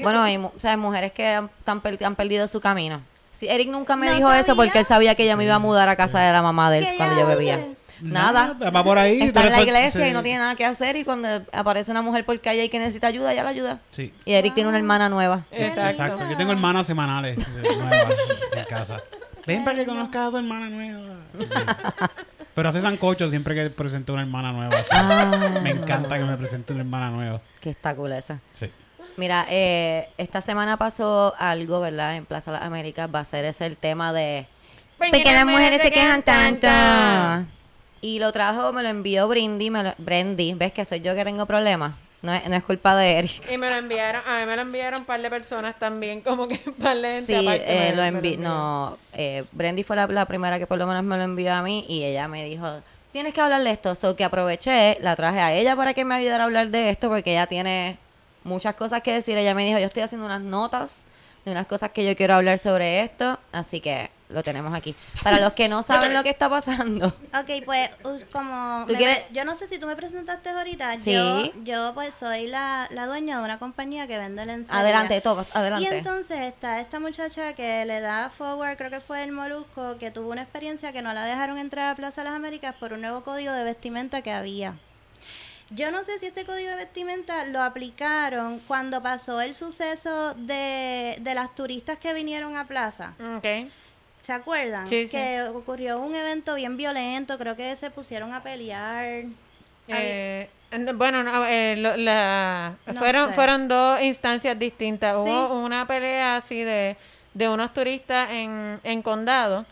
Bueno, hay mu- o sea, mujeres que han, han perdido su camino. Sí, Eric nunca me ¿No dijo eso porque él sabía que yo me iba a mudar a casa de la mamá de él ¿Qué cuando yo bebía. Nada. Va por ahí. Está en la iglesia sí. y no tiene nada que hacer y cuando aparece una mujer por calle y que necesita ayuda, ella la ayuda. Sí. Y Eric tiene una hermana nueva. Exacto. Exacto. Yo tengo hermanas semanales eh, nuevas en casa. Ven para que conozcas a tu hermana nueva. Pero hace sancocho siempre que presento una hermana nueva. Ah. Me encanta que me presente una hermana nueva. Que está cool esa. Sí. Mira, eh, esta semana pasó algo, ¿verdad? En Plaza Las Américas va a ser ese el tema de... ¿Por ¿Por qué qué las mujeres se quejan tanto? tanto? Y lo trajo, me lo envió Brindy, me lo, Brendy. ¿Ves que soy yo que tengo problemas? No es, no es culpa de Eric. Y me lo enviaron, a mí me lo enviaron un par de personas también, como que un par de gente Sí, eh, lo envió. No, eh, Brendy fue la, la primera que por lo menos me lo envió a mí y ella me dijo, tienes que hablar de esto. So que aproveché, la traje a ella para que me ayudara a hablar de esto porque ella tiene muchas cosas que decir. Ella me dijo, yo estoy haciendo unas notas de unas cosas que yo quiero hablar sobre esto, así que lo tenemos aquí. Para los que no saben lo que está pasando, Ok, pues como... ¿Tú me quieres- pre- yo no sé si tú me presentaste ahorita. Sí. Yo, yo pues soy la, la dueña de una compañía que vende lencería. adelante, todo, Y adelante. entonces está esta muchacha que le da forward, creo que fue el Molusco, que tuvo una experiencia que no la dejaron entrar a Plaza Las Américas por un nuevo código de vestimenta que había. Yo no sé si este código de vestimenta lo aplicaron cuando pasó el suceso de, de las turistas que vinieron a Plaza. Ok. ¿Se acuerdan? Sí, sí. Que ocurrió un evento bien violento, creo que se pusieron a pelear. Eh, bueno, no, eh, lo- la, No fueron, sé. fueron dos instancias distintas. Sí. Hubo una pelea así de, de unos turistas en, en condado,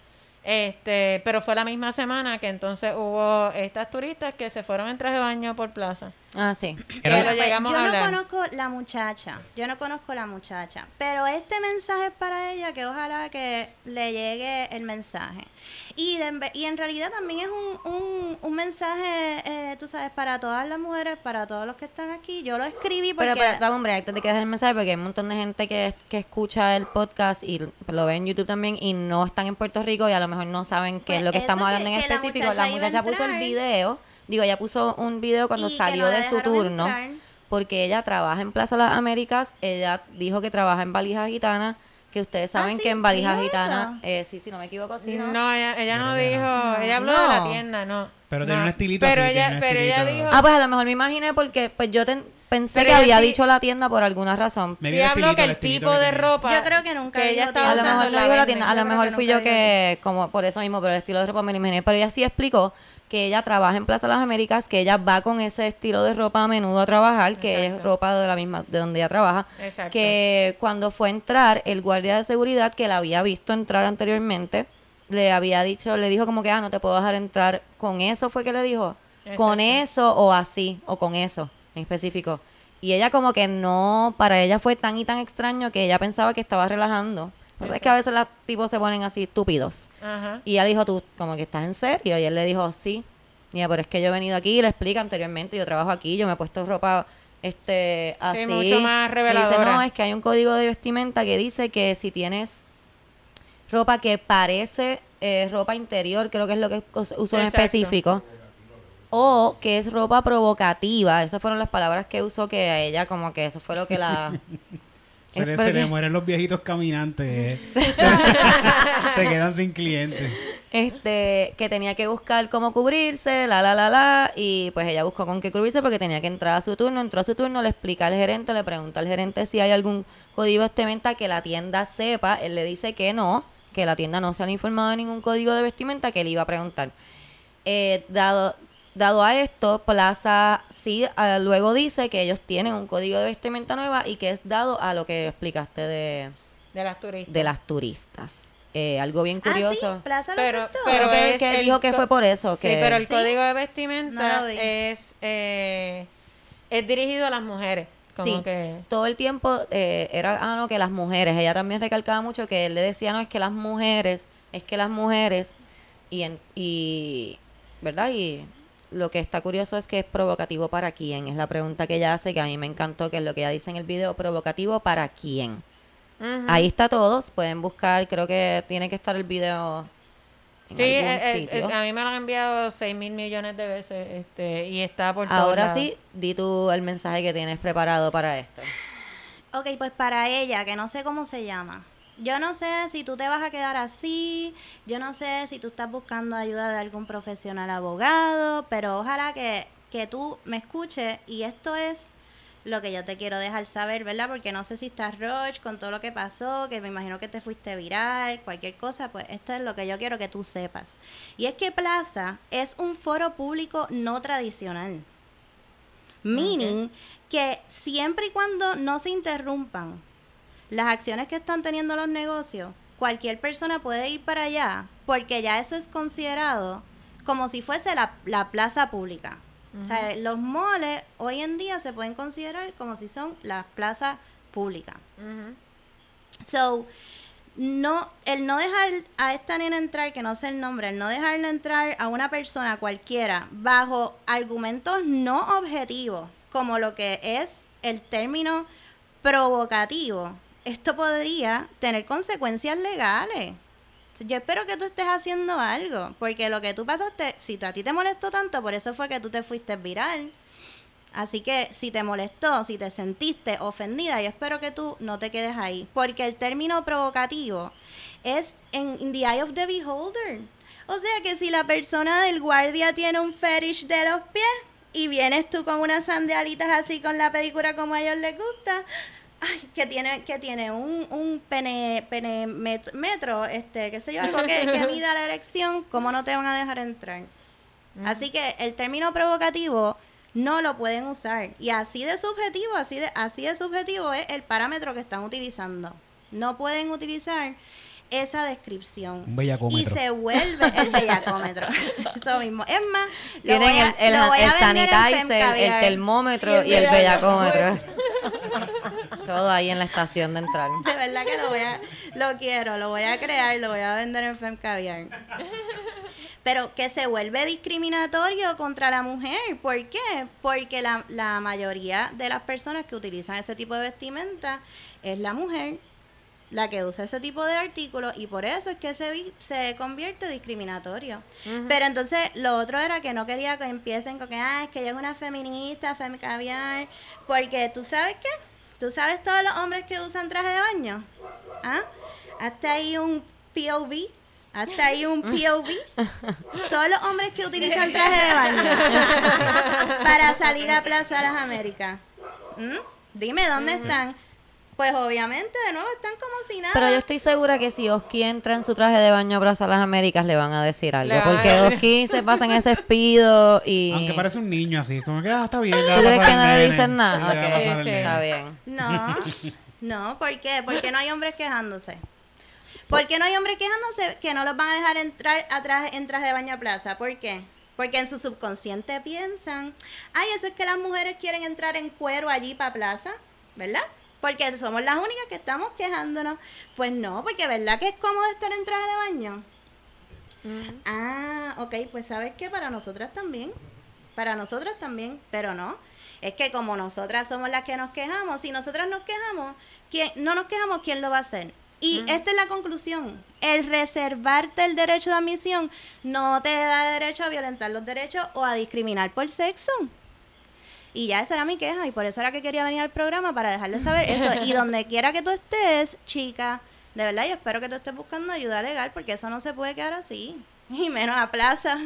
este, pero fue la misma semana que entonces hubo estas turistas que se fueron en traje de baño por plaza. Ah, sí. Lo Pues, llegamos yo a no hablar. conozco la muchacha, yo no conozco la muchacha, pero este mensaje es para ella que ojalá que le llegue el mensaje. Y, de en ve- y en realidad también es un, un, un mensaje, eh, tú sabes, para todas las mujeres, para todos los que están aquí. Yo lo escribí porque... Pero, pero, hombre, antes de que dejes el mensaje, porque hay un montón de gente que, que escucha el podcast y lo ve en YouTube también y no están en Puerto Rico y a lo mejor no saben qué Pues es lo que estamos que- hablando en que la específico. muchacha La muchacha puso el video, digo, ella puso un video cuando Y salió no de su turno, entrar. porque ella trabaja en Plaza Las Américas, ella dijo que trabaja en Valija Gitana, que ustedes saben Ah, sí, que en Valija dijo Gitana, eso. eh, sí, si no me equivoco, sí, ¿no? No, ella, ella no dijo, no. ella habló de la tienda, no. Pero No. tenía un estilito Pero así, ella, pero ella dijo, Ah, pues a lo mejor me imaginé porque pues yo ten- pensé Pero que había sí- dicho la tienda por alguna razón. Me sí habló que el tipo que de ropa Yo creo que nunca que ella estaba A lo mejor usando no dijo la tienda, a lo mejor fui yo que, como por eso mismo, pero el estilo de ropa me lo imaginé. Pero ella sí explicó que ella trabaja en Plaza Las Américas, que ella va con ese estilo de ropa a menudo a trabajar, que es ropa de la misma, de donde ella trabaja. Exacto. Que cuando fue a entrar, el guardia de seguridad que la había visto entrar anteriormente, le había dicho, le dijo como que, ah, no te puedo dejar entrar. Con eso fue que le dijo, con eso o así, o con eso en específico. Y ella como que no, para ella fue tan y tan extraño que ella pensaba que estaba relajando. Pues es que a veces los tipos se ponen así estúpidos. Ajá. Y ella dijo, tú, como que estás en serio. Y él le dijo, sí. Mira, pero es que yo he venido aquí y le explica anteriormente, yo trabajo aquí, yo me he puesto ropa este así. mucho más Le dice, reveladora. no, es que hay un código de vestimenta que dice que si tienes ropa que parece eh, ropa interior, creo que es lo que us- usó en específico. o que es ropa provocativa. Esas fueron las palabras que usó que a ella como que eso fue lo que la... Se le, se le mueren los viejitos caminantes. eh. Se, quedan sin clientes. este que tenía que buscar cómo cubrirse, la la la la, y pues ella buscó con qué cubrirse porque tenía que entrar a su turno, entró a su turno, le explica al gerente, le pregunta al gerente si hay algún código de vestimenta que la tienda sepa, él le dice que no, que la tienda no se ha informado de ningún código de vestimenta, que él iba a preguntar. Eh, dado Dado a esto, Plaza sí ah, luego dice que ellos tienen un código de vestimenta nueva y que es dado a lo que explicaste de, De las turistas. de las turistas. Eh, algo bien Ah, sí, curioso. Plaza lo Pero, aceptó. pero Creo que- es que el dijo que fue por eso, Sí, que- pero el Sí. código de vestimenta lo es eh, es dirigido a las mujeres. Como Sí, que todo el tiempo eh, era ah, no, que las mujeres, ella también recalcaba mucho que él le decía, no, es que las mujeres, es que las mujeres, y, en, y ¿verdad? Y lo que está curioso es que es provocativo para quién, es la pregunta que ella hace, que a mí me encantó, que es lo que ella dice en el video, provocativo para quién. Ahí está todos, pueden buscar, creo que tiene que estar el video en Sí, algún eh, eh, sitio. eh, a mí me lo han enviado 6 mil millones de veces este, y está por todos Ahora lados. sí, di tú el mensaje que tienes preparado para esto. Ok, pues para ella, que no sé cómo se llama. Yo no sé si tú te vas a quedar así, yo no sé si tú estás buscando ayuda de algún profesional abogado, pero ojalá que, que tú me escuches y esto es lo que yo te quiero dejar saber, ¿verdad? Porque no sé si estás Roach con todo lo que pasó, que me imagino que te fuiste viral, cualquier cosa, pues esto es lo que yo quiero que tú sepas. Y es que Plaza es un foro público no tradicional. Meaning que siempre y cuando no se interrumpan las acciones que están teniendo los negocios, cualquier persona puede ir para allá, porque ya eso es considerado como si fuese la, la plaza pública. O sea, los moles hoy en día se pueden considerar como si son las plazas públicas. So, no, el no dejar a esta nena entrar, que no sé el nombre, el no dejarle entrar a una persona cualquiera bajo argumentos no objetivos, como lo que es el término provocativo, esto podría tener consecuencias legales. Yo espero que tú estés haciendo algo, porque lo que tú pasaste, si a ti te molestó tanto, por eso fue que tú te fuiste viral. Así que si te molestó, si te sentiste ofendida, yo espero que tú no te quedes ahí. Porque el término provocativo es en the eye of the beholder. O sea que si la persona del guardia tiene un fetish de los pies y vienes tú con unas sandalitas así con la pedicura como a ellos les gusta, ay, que tiene, que tiene un, un pene, pene met- metro, este, qué sé yo, algo que, que mida la erección, ¿cómo no te van a dejar entrar? Así que el término provocativo no lo pueden usar. Y así de subjetivo, así de, así de subjetivo es el parámetro que están utilizando. No pueden utilizar esa descripción. Un bellacómetro. Y se vuelve el bellacómetro. Eso mismo. Es más, lo Tienen voy a, el, el, lo voy a el vender en sanitizer, el termómetro y el bellacómetro. Todo ahí en la estación de entrar. De verdad que lo voy a, lo quiero, lo voy a crear, lo voy a vender en Femcaviar. Pero que se vuelve discriminatorio contra la mujer. ¿Por qué? Porque la, la mayoría de las personas que utilizan ese tipo de vestimenta es la mujer la que usa ese tipo de artículos y por eso es que se, se convierte discriminatorio. Pero entonces lo otro era que no quería que empiecen con que, ah, es que ella es una feminista, femcaviar, porque tú sabes qué, tú sabes todos los hombres que usan traje de baño, ¿ah? Hasta ahí un POV, hasta ahí un POV, todos los hombres que utilizan traje de baño para salir a Plaza de las Américas. ¿Mm? Dime, ¿dónde están? Pues obviamente, de nuevo, están como si nada. Pero yo estoy segura que si Oski entra en su traje de baño a Plaza Las Américas le van a decir algo. Le a Porque Oski se pasa en ese espido y... Aunque parece un niño así, como que ah, está bien. ¿Tú a crees que no le dicen nada? Sí, le va a Ok, pasar el sí, nene. Está bien. No, no, ¿por qué? Porque no hay hombres quejándose. ¿Por qué no hay hombres quejándose que no los van a dejar entrar atrás en traje de baño a plaza? ¿Por qué? Porque en su subconsciente piensan, ay, eso es que las mujeres quieren entrar en cuero allí para plaza, ¿verdad? Porque somos las únicas que estamos quejándonos. Pues no, porque ¿verdad que es cómodo estar en traje de baño? Ah, ok, pues sabes que para nosotras también, para nosotras también, pero no. Es que como nosotras somos las que nos quejamos, si nosotras nos quejamos, ¿quién, no nos quejamos, ¿quién lo va a hacer? Y esta es la conclusión. El reservarte el derecho de admisión no te da derecho a violentar los derechos o a discriminar por sexo. Y ya esa era mi queja y por eso era que quería venir al programa para dejarle saber eso. Y donde quiera que tú estés, chica, de verdad yo espero que tú estés buscando ayuda legal porque eso no se puede quedar así. Y menos a plaza.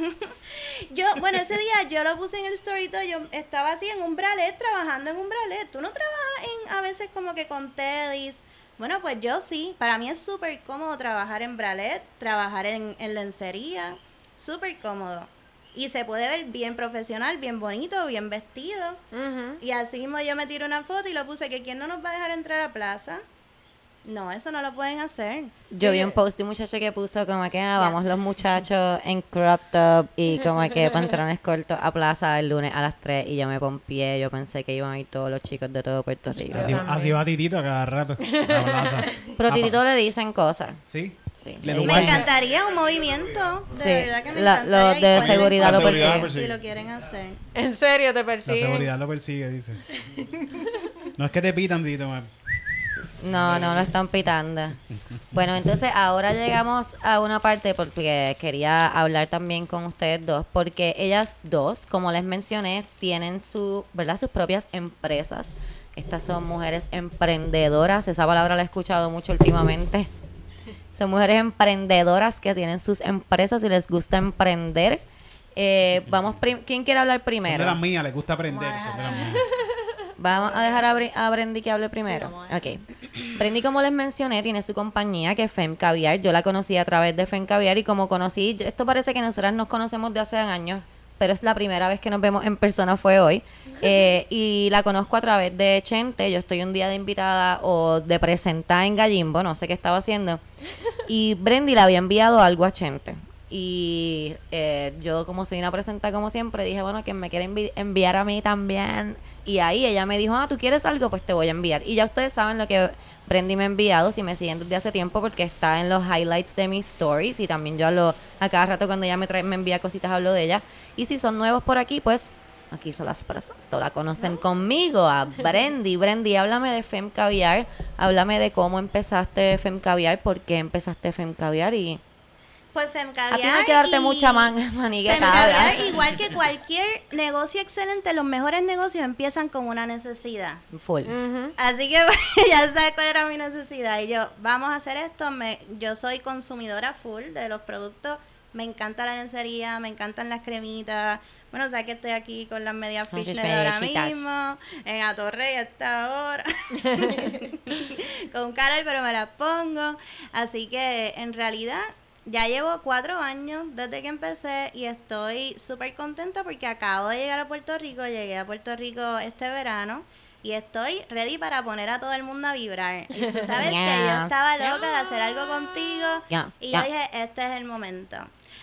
yo, bueno, ese día yo lo puse en el story todo, yo estaba así en un bralet, trabajando en un bralet. ¿Tú no trabajas en, a veces como que con teddies? Bueno, pues yo sí. Para mí es súper cómodo trabajar en bralet, trabajar en, en lencería. Súper cómodo. Y se puede ver bien profesional, bien bonito, bien vestido. Y así mismo yo me tiro una foto y lo puse que quién no nos va a dejar entrar a plaza. No, eso no lo pueden hacer. Yo vi un post de un muchacho que puso como que ah, vamos los muchachos en crop top y como que pantalones cortos a plaza el lunes a las 3 y yo me pompié, yo pensé que iban a ir todos los chicos de todo Puerto Rico. Así, así va Titito a cada rato. a plaza. Pero Titito le dicen cosas. Sí. Sí. Me encantaría un movimiento, de Sí, verdad que me la- encantaría. de seguridad lo persigue. Si lo quieren hacer. En serio, te La persiguen. seguridad lo persigue, dice. No es que te pitan, man. No, no lo están pitando. Bueno, entonces ahora llegamos a una parte porque quería hablar también con ustedes dos, porque ellas dos, como les mencioné, tienen su, ¿verdad? sus propias empresas. Estas son mujeres emprendedoras, esa palabra la he escuchado mucho últimamente. Son mujeres emprendedoras que tienen sus empresas y les gusta emprender. Eh, vamos, ¿quién quiere hablar Son de primero? las mías, les gusta aprender. son de las mías. Vamos a dejar a, Brendy que hable primero. ok. Brendy, como les mencioné, tiene su compañía que es Fem Caviar. Yo la conocí a través de Fem Caviar y como conocí, yo- esto parece que nosotras nos conocemos de hace años, pero es la primera vez que nos vemos en persona fue hoy. Eh, y la conozco a través de Chente. Yo estoy un día de invitada o de presentada en Gallimbo, no sé qué estaba haciendo. Y Brendy le había enviado algo a Chente. Y eh, yo, como soy una presenta como siempre, dije, bueno, que me quiere envi- enviar a mí también. Y ahí ella me dijo, ah, ¿tú quieres algo? Pues te voy a enviar. Y ya ustedes saben lo que Brendy me ha enviado, si me siguen desde hace tiempo, porque está en los highlights de mis stories. Y también yo hablo a cada rato cuando ella me, trae, me envía cositas, hablo de ella. Y si son nuevos por aquí, pues aquí se las presento. La conocen conmigo, a Brendy. Brendy, háblame de Fem Caviar. Háblame de cómo empezaste Fem Caviar, por qué empezaste Fem Caviar y... Pues Femcaviar A ti no hay que darte y- mucha man- manigueta, igual que cualquier negocio excelente, los mejores negocios empiezan con una necesidad. Full. Así que ya sabes cuál era mi necesidad. Y yo, vamos a hacer esto. Me, yo soy consumidora full de los productos. Me encanta la lencería, me encantan las cremitas. Bueno, o sea que estoy aquí con las medias fishnet ahora mismo. En Atorrey a esta hora. con Carol, pero me las pongo. Así que en realidad ya llevo cuatro años desde que empecé y estoy súper contenta porque acabo de llegar a Puerto Rico. Llegué a Puerto Rico este verano. Y estoy ready para poner a todo el mundo a vibrar. Y tú sabes que yo estaba loca de hacer algo contigo. Yes, Y yo yes. dije, este es el momento.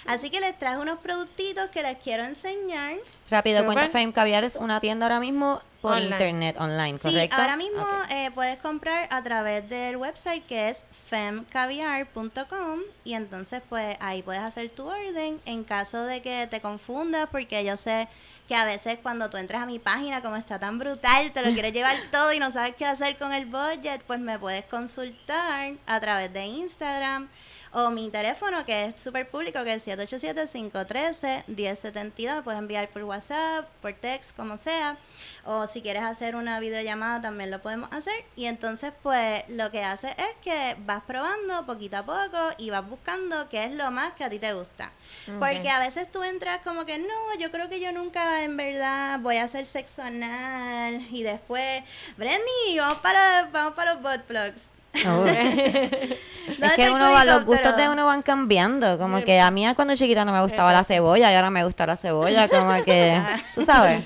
Así que les traje unos productitos que les quiero enseñar. Rápido, cuenta Fame Caviar es una tienda ahora mismo por Online. internet, online, Sí, ¿correcto? ahora mismo eh, puedes comprar a través del website que es femcaviar.com y entonces pues ahí puedes hacer tu orden en caso de que te confundas porque yo sé que a veces cuando tú entras a mi página como está tan brutal, te lo quieres llevar todo y no sabes qué hacer con el budget, pues me puedes consultar a través de Instagram o mi teléfono que es súper público que es 787-513-1072. Me puedes enviar por WhatsApp, por text, como sea. O si quieres hacer una videollamada también lo podemos hacer. Y entonces pues lo que hace es que vas probando poquito a poco y vas buscando qué es lo más que a ti te gusta. Porque a veces tú entras como que no, yo creo que yo nunca en verdad voy a hacer sexo anal. Y después, Brendy, vamos para, vamos para los butt plugs. Oh. ¿Dónde Es que uno va, los gustos de uno van cambiando. Como que a mí cuando chiquita no me gustaba la cebolla y ahora me gusta la cebolla. Como que, tú sabes,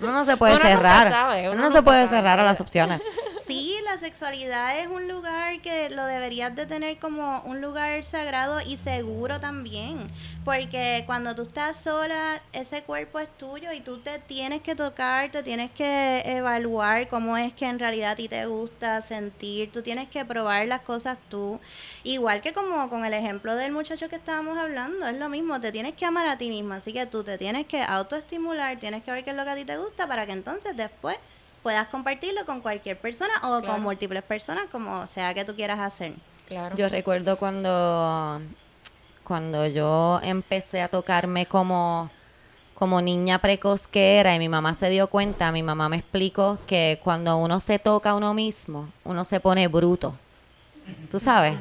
uno no se puede Uno cerrar. sabe, uno uno no se puede sabe. cerrar a las opciones. Sí, la sexualidad es un lugar que lo deberías de tener como un lugar sagrado y seguro también. Porque cuando tú estás sola, ese cuerpo es tuyo y tú te tienes que tocar, te tienes que evaluar cómo es que en realidad a ti te gusta sentir, tú tienes que probar las cosas tú. Igual que como con el ejemplo del muchacho que estábamos hablando, es lo mismo, te tienes que amar a ti misma, así que tú te tienes que autoestimular, tienes que ver qué es lo que a ti te gusta para que entonces después puedas compartirlo con cualquier persona o Claro. con múltiples personas, como sea que tú quieras hacer. claro. Yo recuerdo cuando, cuando yo empecé a tocarme como, como niña precoz que era y mi mamá se dio cuenta, mi mamá me explicó que cuando uno se toca a uno mismo, uno se pone bruto. ¿Tú sabes?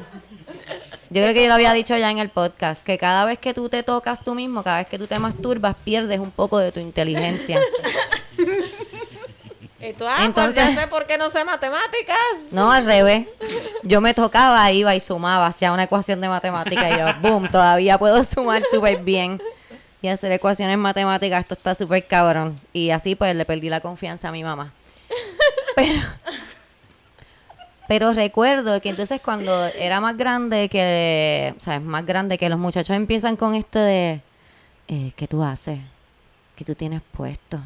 Yo creo que yo lo había dicho ya en el podcast, que cada vez que tú te tocas tú mismo, cada vez que tú te masturbas, pierdes un poco de tu inteligencia. Y tú, ah, pues Entonces- ya sé por qué no sé matemáticas. No, al revés. Yo me tocaba, iba y sumaba, hacía una ecuación de matemática y yo, boom, todavía puedo sumar súper bien. Y hacer ecuaciones matemáticas, esto está súper cabrón. Y así pues le perdí la confianza a mi mamá. Pero, pero recuerdo que entonces cuando era más grande que, sea, más grande que los muchachos empiezan con esto de, eh, ¿qué tú haces? ¿Qué tú tienes puesto?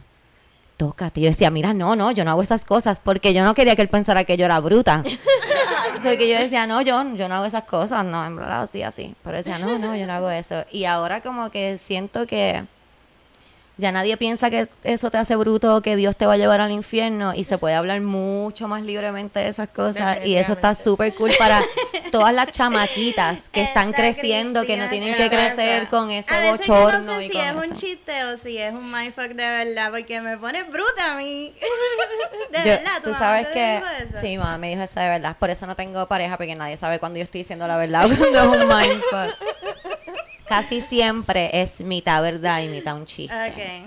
tócate. Y yo decía, mira, no, no, yo no hago esas cosas porque yo no quería que él pensara que yo era bruta. Sea, que yo decía, no, yo, yo no hago esas cosas, no, en verdad sí, así. Pero decía, no, no, yo no hago eso. Y ahora como que siento que ya nadie piensa que eso te hace bruto o que Dios te va a llevar al infierno y se puede hablar mucho más libremente de esas cosas y eso está súper cool para todas las chamaquitas que están Está creciendo, que no tienen que crecer con ese A veces yo no sé y si es un chiste o si es un mindfuck de verdad, porque me pone bruta a mí. de Yo- verdad, ¿tu tú sabes que dijo eso? sí, mamá me dijo eso de verdad. Por eso no tengo pareja porque nadie sabe cuando yo estoy diciendo la verdad o cuando es un mindfuck. Casi siempre es mitad verdad y mitad un chiste.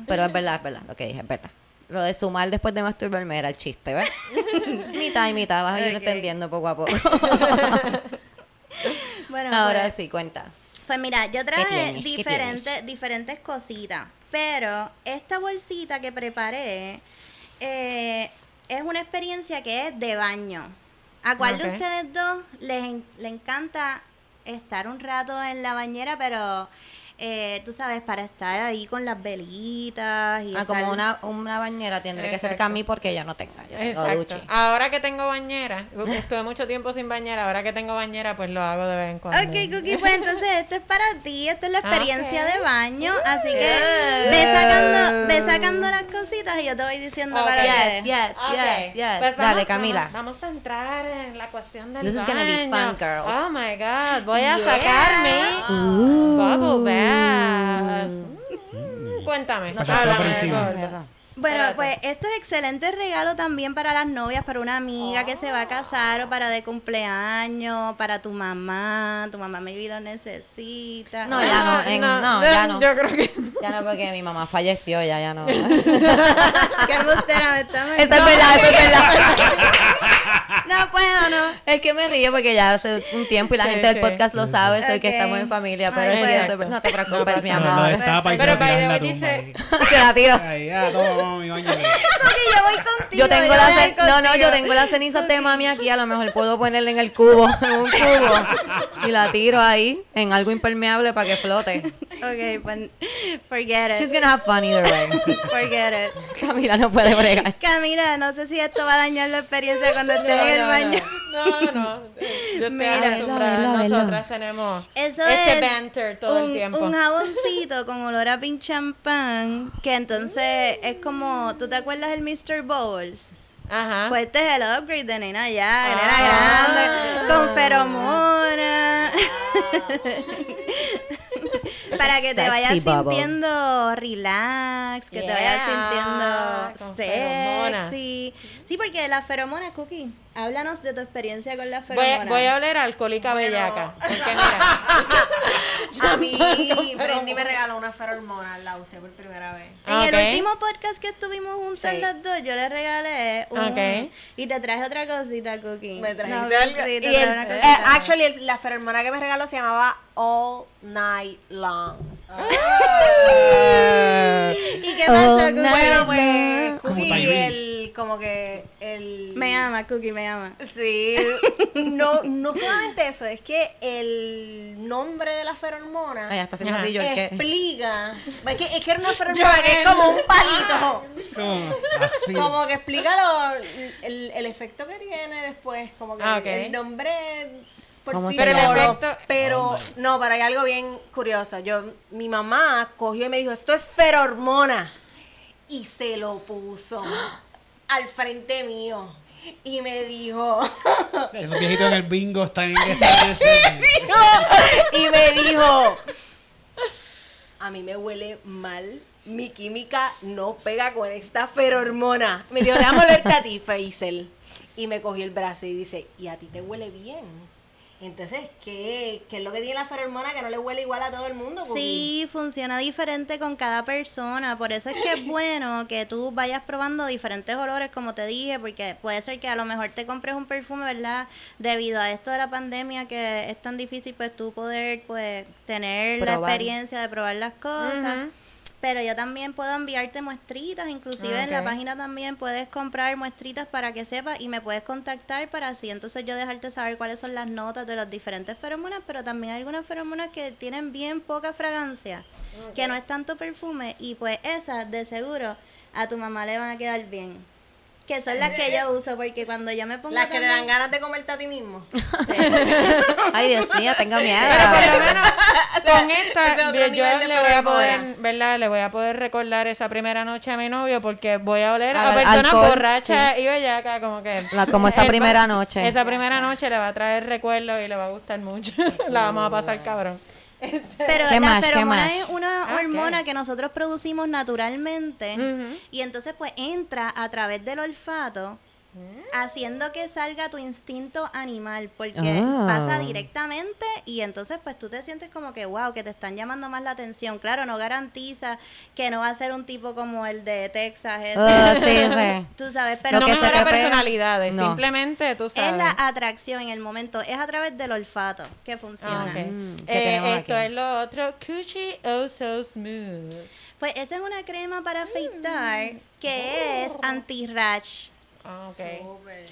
Pero es verdad, es verdad, lo que dije es verdad. Lo de sumar después de masturbarme era el chiste, ¿ves? mitad y mitad, vas a ir entendiendo poco a poco. Bueno, Ahora pues, sí, cuenta. Pues mira, yo traje diferentes, diferentes cositas, pero esta bolsita que preparé eh, es una experiencia que es de baño. ¿A cuál de ustedes dos les, en- le encanta estar un rato en la bañera, pero eh, tú sabes, para estar ahí con las velitas y Ah, estar- como una, una bañera tendré que ser Exacto. Cami porque yo no tengo. Yo tengo Exacto. duchi. Ahora que tengo bañera, porque estuve mucho tiempo sin bañera, ahora que tengo bañera, pues lo hago de vez en cuando. Ok, Cookie, pues entonces esto es para ti, esta es la experiencia Ok. de baño, así que Yeah. ve sacando, ve sacando las cositas y yo te voy diciendo Ok. para Yes, qué. yes, Ok, yes, yes. pues Dale, vamos- Camila. Vamos, vamos a entrar en la cuestión del This is gonna be baño. fun, girls. Oh my God, voy a Yeah. sacar mi bubble bath. Mm, Cuéntame, por háblame, encima. Bueno, Espérate. pues esto es excelente regalo también para las novias, para una amiga que se va a casar o para de cumpleaños, para tu mamá, tu mamá maybe lo necesita. No, ya no, en- no, ya no. Yo creo que Ya no, porque mi mamá falleció, ya, ya no. Qué embustera me está Eso es verdad, eso es verdad. No puedo, no. Es que me río porque ya hace un tiempo y la Sí, gente del podcast lo sabe, soy que estamos en familia, pero Ay, es pues. no te preocupes, mi amor. Pero way, tumba. dice- Se la tiro. Ahí, ya, toma, vamos a mi baño. Cookie, yo voy contigo. Yo tengo voy la ce- ir no, no, contigo. yo tengo las cenizas de mami aquí, a lo mejor puedo ponerle en el cubo, en un cubo, y la tiro ahí en algo impermeable para que flote. Ok, pues forget She's it. gonna have fun either way. Forget it. Camila no puede bregar. Camila, no sé si esto va a dañar la experiencia cuando estés No, en el no, baño. No, no, no. Yo estoy Mira. velo, Nosotras tenemos Eso este es banter todo un, el tiempo. un jaboncito con olor a pink champán, que entonces es como, ¿tú te acuerdas del Mr. Bowles? Ajá. Pues este es el upgrade de nena ya, de nena Ah. grande, con feromona. Para que te vayas bubble. sintiendo relax, que te vayas sintiendo feromonas. sexy. Sí, porque las feromonas, Cookie, háblanos de tu experiencia con las voy, feromonas. voy a oler alcohólica Bueno. bellaca. Porque mira. A mí, Brandy me regaló una feromona, la usé por primera vez. En el último podcast que estuvimos juntas Sí. las dos, yo le regalé un... Ok. Y te traje otra cosita, Cookie. Me trajiste No, algo. sí, y traje el- una eh, cosita. actually, la feromona que me regaló se llamaba All Night Long. ¿Y qué pasó, Oh, Cookie? Bueno, pues, Como Cookie, Tyrese. el, como que el... Me ama, Cookie, me ama. Sí, no, no solamente eso, es que el nombre de la feromona Ay, Ajá. yo, que... explica, es que, es que era una feromona que es como un palito, Como así. como que explica lo- el, el efecto que tiene después, como que Ah, ok. el nombre por ¿Cómo sí se Pero solo, efecto- pero no, pero hay algo bien curioso, yo, mi mamá cogió y me dijo, esto es feromona, y se lo puso al frente mío. Y me dijo, Esos viejitos en el bingo están en y me dijo, a mí me huele mal, mi química no pega con esta ferormona. Me dijo, déjame olerte a ti, Faisal. Y me cogió el brazo y dice, y a ti te huele bien. Entonces, ¿qué, qué es lo que tiene la ferormona que no le huele igual a todo el mundo? Sí, funciona diferente con cada persona. Por eso es que es bueno que tú vayas probando diferentes olores, como te dije, porque puede ser que a lo mejor te compres un perfume, ¿verdad? Debido a esto de la pandemia que es tan difícil, pues tú poder, pues, tener la experiencia de probar las cosas. Pero yo también puedo enviarte muestritas, inclusive en la página también puedes comprar muestritas para que sepas y me puedes contactar para así entonces yo dejarte saber cuáles son las notas de los diferentes feromonas, pero también hay algunas feromonas que tienen bien poca fragancia, que no es tanto perfume y pues esas de seguro a tu mamá le van a quedar bien. Que son las que yo uso porque cuando yo me pongo Las que te dan ganas de comerte a ti mismo. Ay, Dios mío, tengo miedo. Pero por lo menos con esta yo, le voy a poder, ¿verdad? Le voy a poder recordar esa primera noche a mi novio porque voy a oler a Al- personas borrachas y bellaca como que La- como esa primera noche. Esa primera noche le va a traer recuerdos y le va a gustar mucho. La vamos a pasar cabrón. Pero ¿Qué la más? ¿Qué feromona más? es una Ah, hormona que nosotros producimos naturalmente y entonces pues entra a través del olfato haciendo que salga tu instinto animal porque Ah. pasa directamente y entonces pues tú te sientes como que wow, que te están llamando más la atención. Claro, no garantiza que no va a ser un tipo como el de Texas. ese. Ah, sí, sí. Tú sabes, pero no que mejora personalidades, No. simplemente tú es sabes. la atracción en el momento, es a través del olfato que funciona. Ah, ok. Mm, ¿qué Eh, tenemos esto aquí? es lo otro, Coochie Oh So Smooth. Pues esa es una crema para afeitar que es anti-rash. Ah, ok. Súper.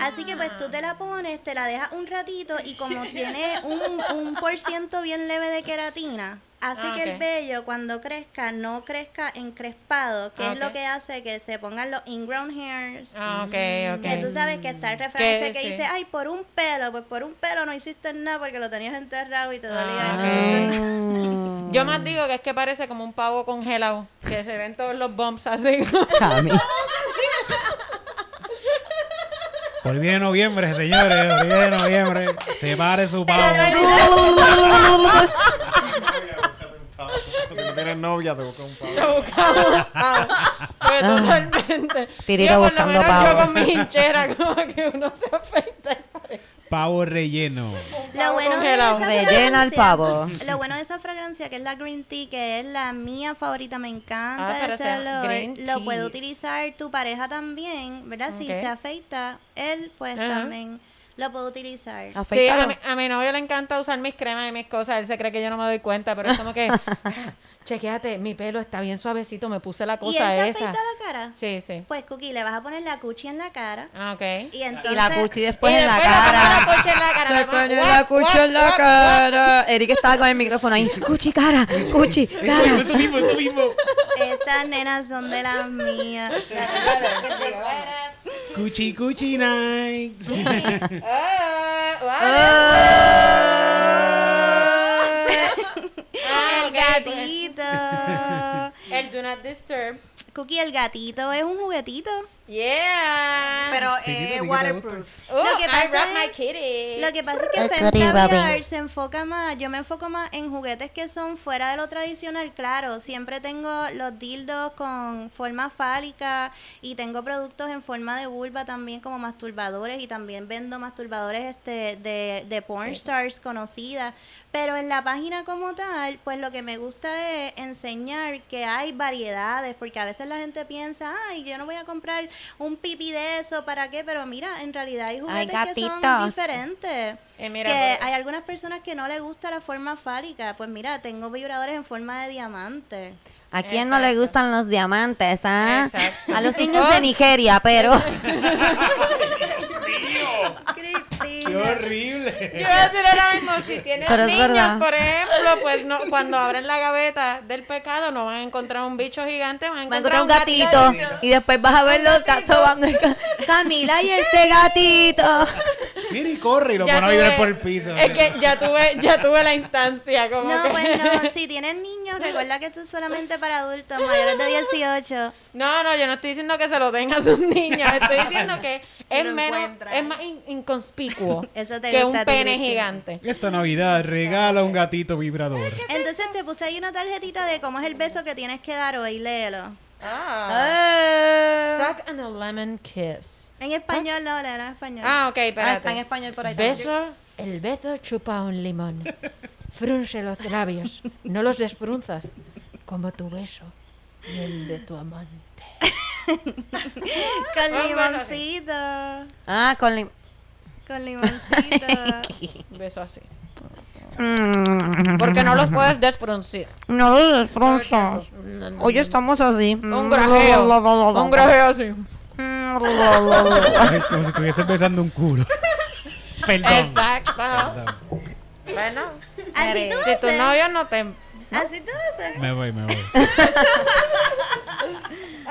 Así que pues tú te la pones, te la dejas un ratito y como tiene un, un por ciento bien leve de queratina, hace Ah, que el vello cuando crezca no crezca encrespado, que Ah, es lo que hace que se pongan los ingrown hairs. Ah, ok, ok. Que tú sabes que está el refrán ese que sí. dice, ay, por un pelo, pues por un pelo no hiciste nada porque lo tenías enterrado y te dolía. Ah. Mm. Yo más digo que es que parece como un pavo congelado, que se ven todos los bumps así. Bien de noviembre, señores. Bien de noviembre. Separe su pavo. Si no tienes novia, te busca un pavo. Lo buscamos pavo. Pues totalmente. Tirito Yo, por lo buscando menos pavo. yo con mi hinchera, como que uno se parece. Pavo relleno. Lo bueno de esa Rellena el pavo. Lo bueno de esa fragancia, que es la green tea, que es la mía favorita, me encanta Ah, ese olor. Lo puede utilizar tu pareja también, ¿verdad? Si se afeita, él pues también lo puede utilizar. Sí, Afeítalo. a mi, a mi novio le encanta usar mis cremas y mis cosas. Él se cree que yo no me doy cuenta, pero es como que, "Ah, chequéate, mi pelo está bien suavecito, me puse la ¿Y él cosa se esa. afeita la cara? Sí, sí. Pues, Cookie, le vas a poner la cuchi en la cara. Ah, ok. Y entonces... Y la cuchi después Y en la cara. la cuchi en la cara. Le pone la cuchi en la cara. Eric estaba con el micrófono ahí. Cuchi cara, cuchi cara. Eso mismo, eso mismo. Estas nenas son de las mías. Cuchi, cuchi nights. Ah, el pues. gatito. El Do Not Disturb. Cookie, el gatito es un juguetito. Yeah. Pero Titito, ¿a ti es qué te waterproof. Oh, Lo que I pasa es- kitty. Lo que pasa es que se enfoca más, yo me enfoco más en juguetes que son fuera de lo tradicional, claro, siempre tengo los dildos con forma fálica y tengo productos en forma de vulva también como masturbadores y también vendo masturbadores este de, de porn stars conocidas, pero en la página como tal, pues lo que me gusta es enseñar que hay variedades, porque a veces la gente piensa, ay, yo no voy a comprar un pipi de eso, ¿para qué? Pero mira, en realidad hay Hay juguetes que son diferentes. Eh, mira, que pues- hay algunas personas que no les gusta la forma fálica. Pues mira, tengo vibradores en forma de diamante. ¿A quién no le gustan los diamantes? ah? A los niños de Nigeria, pero. Qué horrible. Yo iba a decir ahora mismo, si tienes Pero niños, verdad. por ejemplo, pues no, cuando abren la gaveta del pecado no van a encontrar un bicho gigante, van a encontrar, encontrar un gatito. Y después vas a ver los gatos sobando. Camila y este gatito. Mira y corre y lo pone a vibrar por el piso. Es que ya tuve, ya tuve la instancia. Como No, que- pues no, si tienes niños, recuerda que esto es solamente para adultos mayores de 18. No, no, yo no estoy diciendo que se lo den a sus niños. Estoy diciendo que Si es menos, encuentran. Es más in- inconspicuo Eso te que gusta un pene gigante. Esta Navidad regala un gatito vibrador. Entonces te puse ahí una tarjetita de cómo es el beso que tienes que dar hoy, léelo. Ah. Suck on a lemon kiss. En español, no, léelo en español. Ah, ok, Ah, espérate. está en español por ahí. también. Beso, el beso chupa un limón. Frunce los labios, no los desfrunzas, como tu beso y el de tu amante. Con limoncito. Ah, con lim- Con limoncito. Beso así. Porque no los puedes desfruncir. No lo desfrunzas. Hoy estamos así. Un grajeo. Un grajeo así. Ay, Como si estuvieses besando un culo. Perdón. Exacto. Perdón. Bueno, Así tú si tu novio no te... Así tú haces. Me voy, me voy.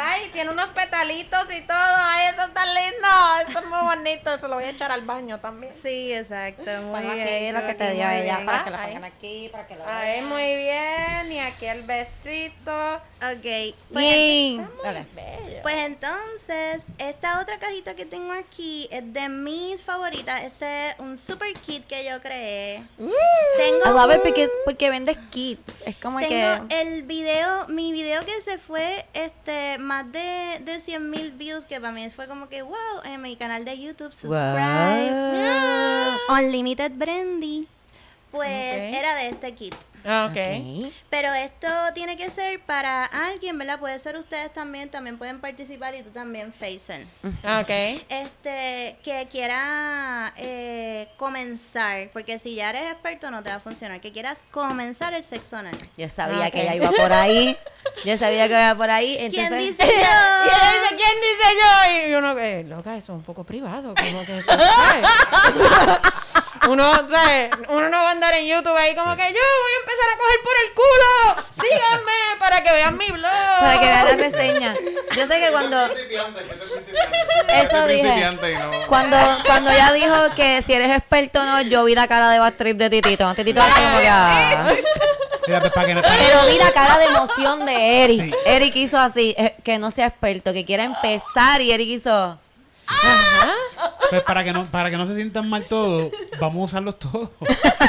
Ay, tiene unos petalitos y todo. Ay, eso está lindo. Esto es muy bonito. Se lo voy a echar al baño también. Sí, exacto. Muy Ponlo bien. aquí, lo que te dio ella, bien. para que lo Ay. pongan aquí, para que lo Ay, muy bien. Y aquí el besito. Ok. Pues. Dale. Bello. pues entonces, esta otra cajita que tengo aquí es de mis favoritas. Este es un super kit que yo creé. Tengo I love it un- porque, porque vendes kits. Es como Tengo que. el video, mi video que se fue este más de, de 100 mil views, que para mí fue como que wow, en mi canal de YouTube, subscribe. Wow. Unlimited Brandy. Pues era de este kit. Ah, ok. Ok. Pero esto tiene que ser para alguien, ¿verdad? Puede ser ustedes también, también pueden participar y tú también, Faison. Ah, Ok. Este, que quiera eh, comenzar, porque si ya eres experto no te va a funcionar, que quieras comenzar el sexo anal. Yo sabía Ok. que ella iba por ahí. Yo sabía que iba por ahí. ¿Quién dice Y ella yo? dice, ¿quién dice yo? Y uno, eh, loca, eso es un poco privado, como que eso, ¿sabes? Uno, ¿sabes? Uno no va a andar en YouTube ahí como que yo voy a empezar a coger por el culo. Síganme para que vean mi blog. para que vean la reseña. Yo sé que cuando. Eso dije. no- Cuando, cuando ella dijo que si eres experto o no, yo vi la cara de trip de Titito. Titito así como que, ah. Mira, pues, para que no- para- Pero vi la cara de emoción de Eric. Sí. Eric hizo así, eh, que no sea experto, que quiera empezar y Eric hizo... pues, para que no para que no se sientan mal todos, vamos a usarlos todos.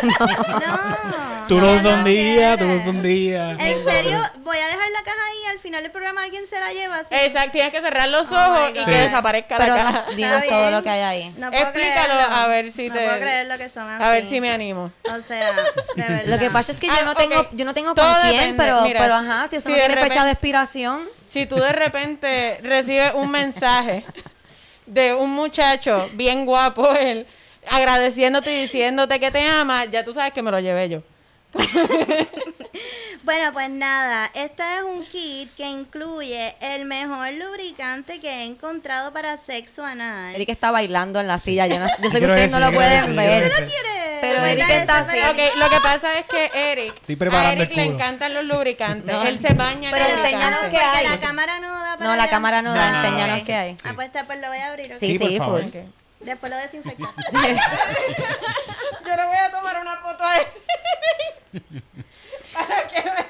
No. Tú lo no, usas un no día, tú usas un día. En serio, voy a dejar la caja ahí, al final del programa alguien se la lleva. así. Exacto, tienes que cerrar los Oh my ojos y God. que Sí. desaparezca Pero la no, caja. dinos Está todo bien. lo que hay ahí. No puedo Explícalo, creerlo. a ver si no te- puedo creer lo que son así. A ver si me animo. O sea, de verdad. Lo que pasa es que yo Ah, no tengo, yo no tengo Todo con quién, depende. pero, Mira, pero ajá, si eso si no de tiene fecha repente- de expiración, Si tú de repente recibes un mensaje de un muchacho bien guapo, él, agradeciéndote y diciéndote que te ama, ya tú sabes que me lo llevé yo. Bueno, pues nada, este es un kit que incluye el mejor lubricante que he encontrado para sexo anal. Eric está bailando en la silla. Yo, no- yo sé que ustedes no lo pueden ver. Pero Eric dale, está así. lo que pasa es que Eric, Estoy a Eric le encantan los lubricantes. No. Él se baña en Pero enséñanos qué Porque hay. la cámara no da para No, la allá. cámara no da, enséñanos ok. qué hay. Ah, pues, pues lo voy a abrir. ok. Sí, Sí, por sí, favor. Después lo desinfecto. Yo le voy a tomar una foto a él. Para que vea.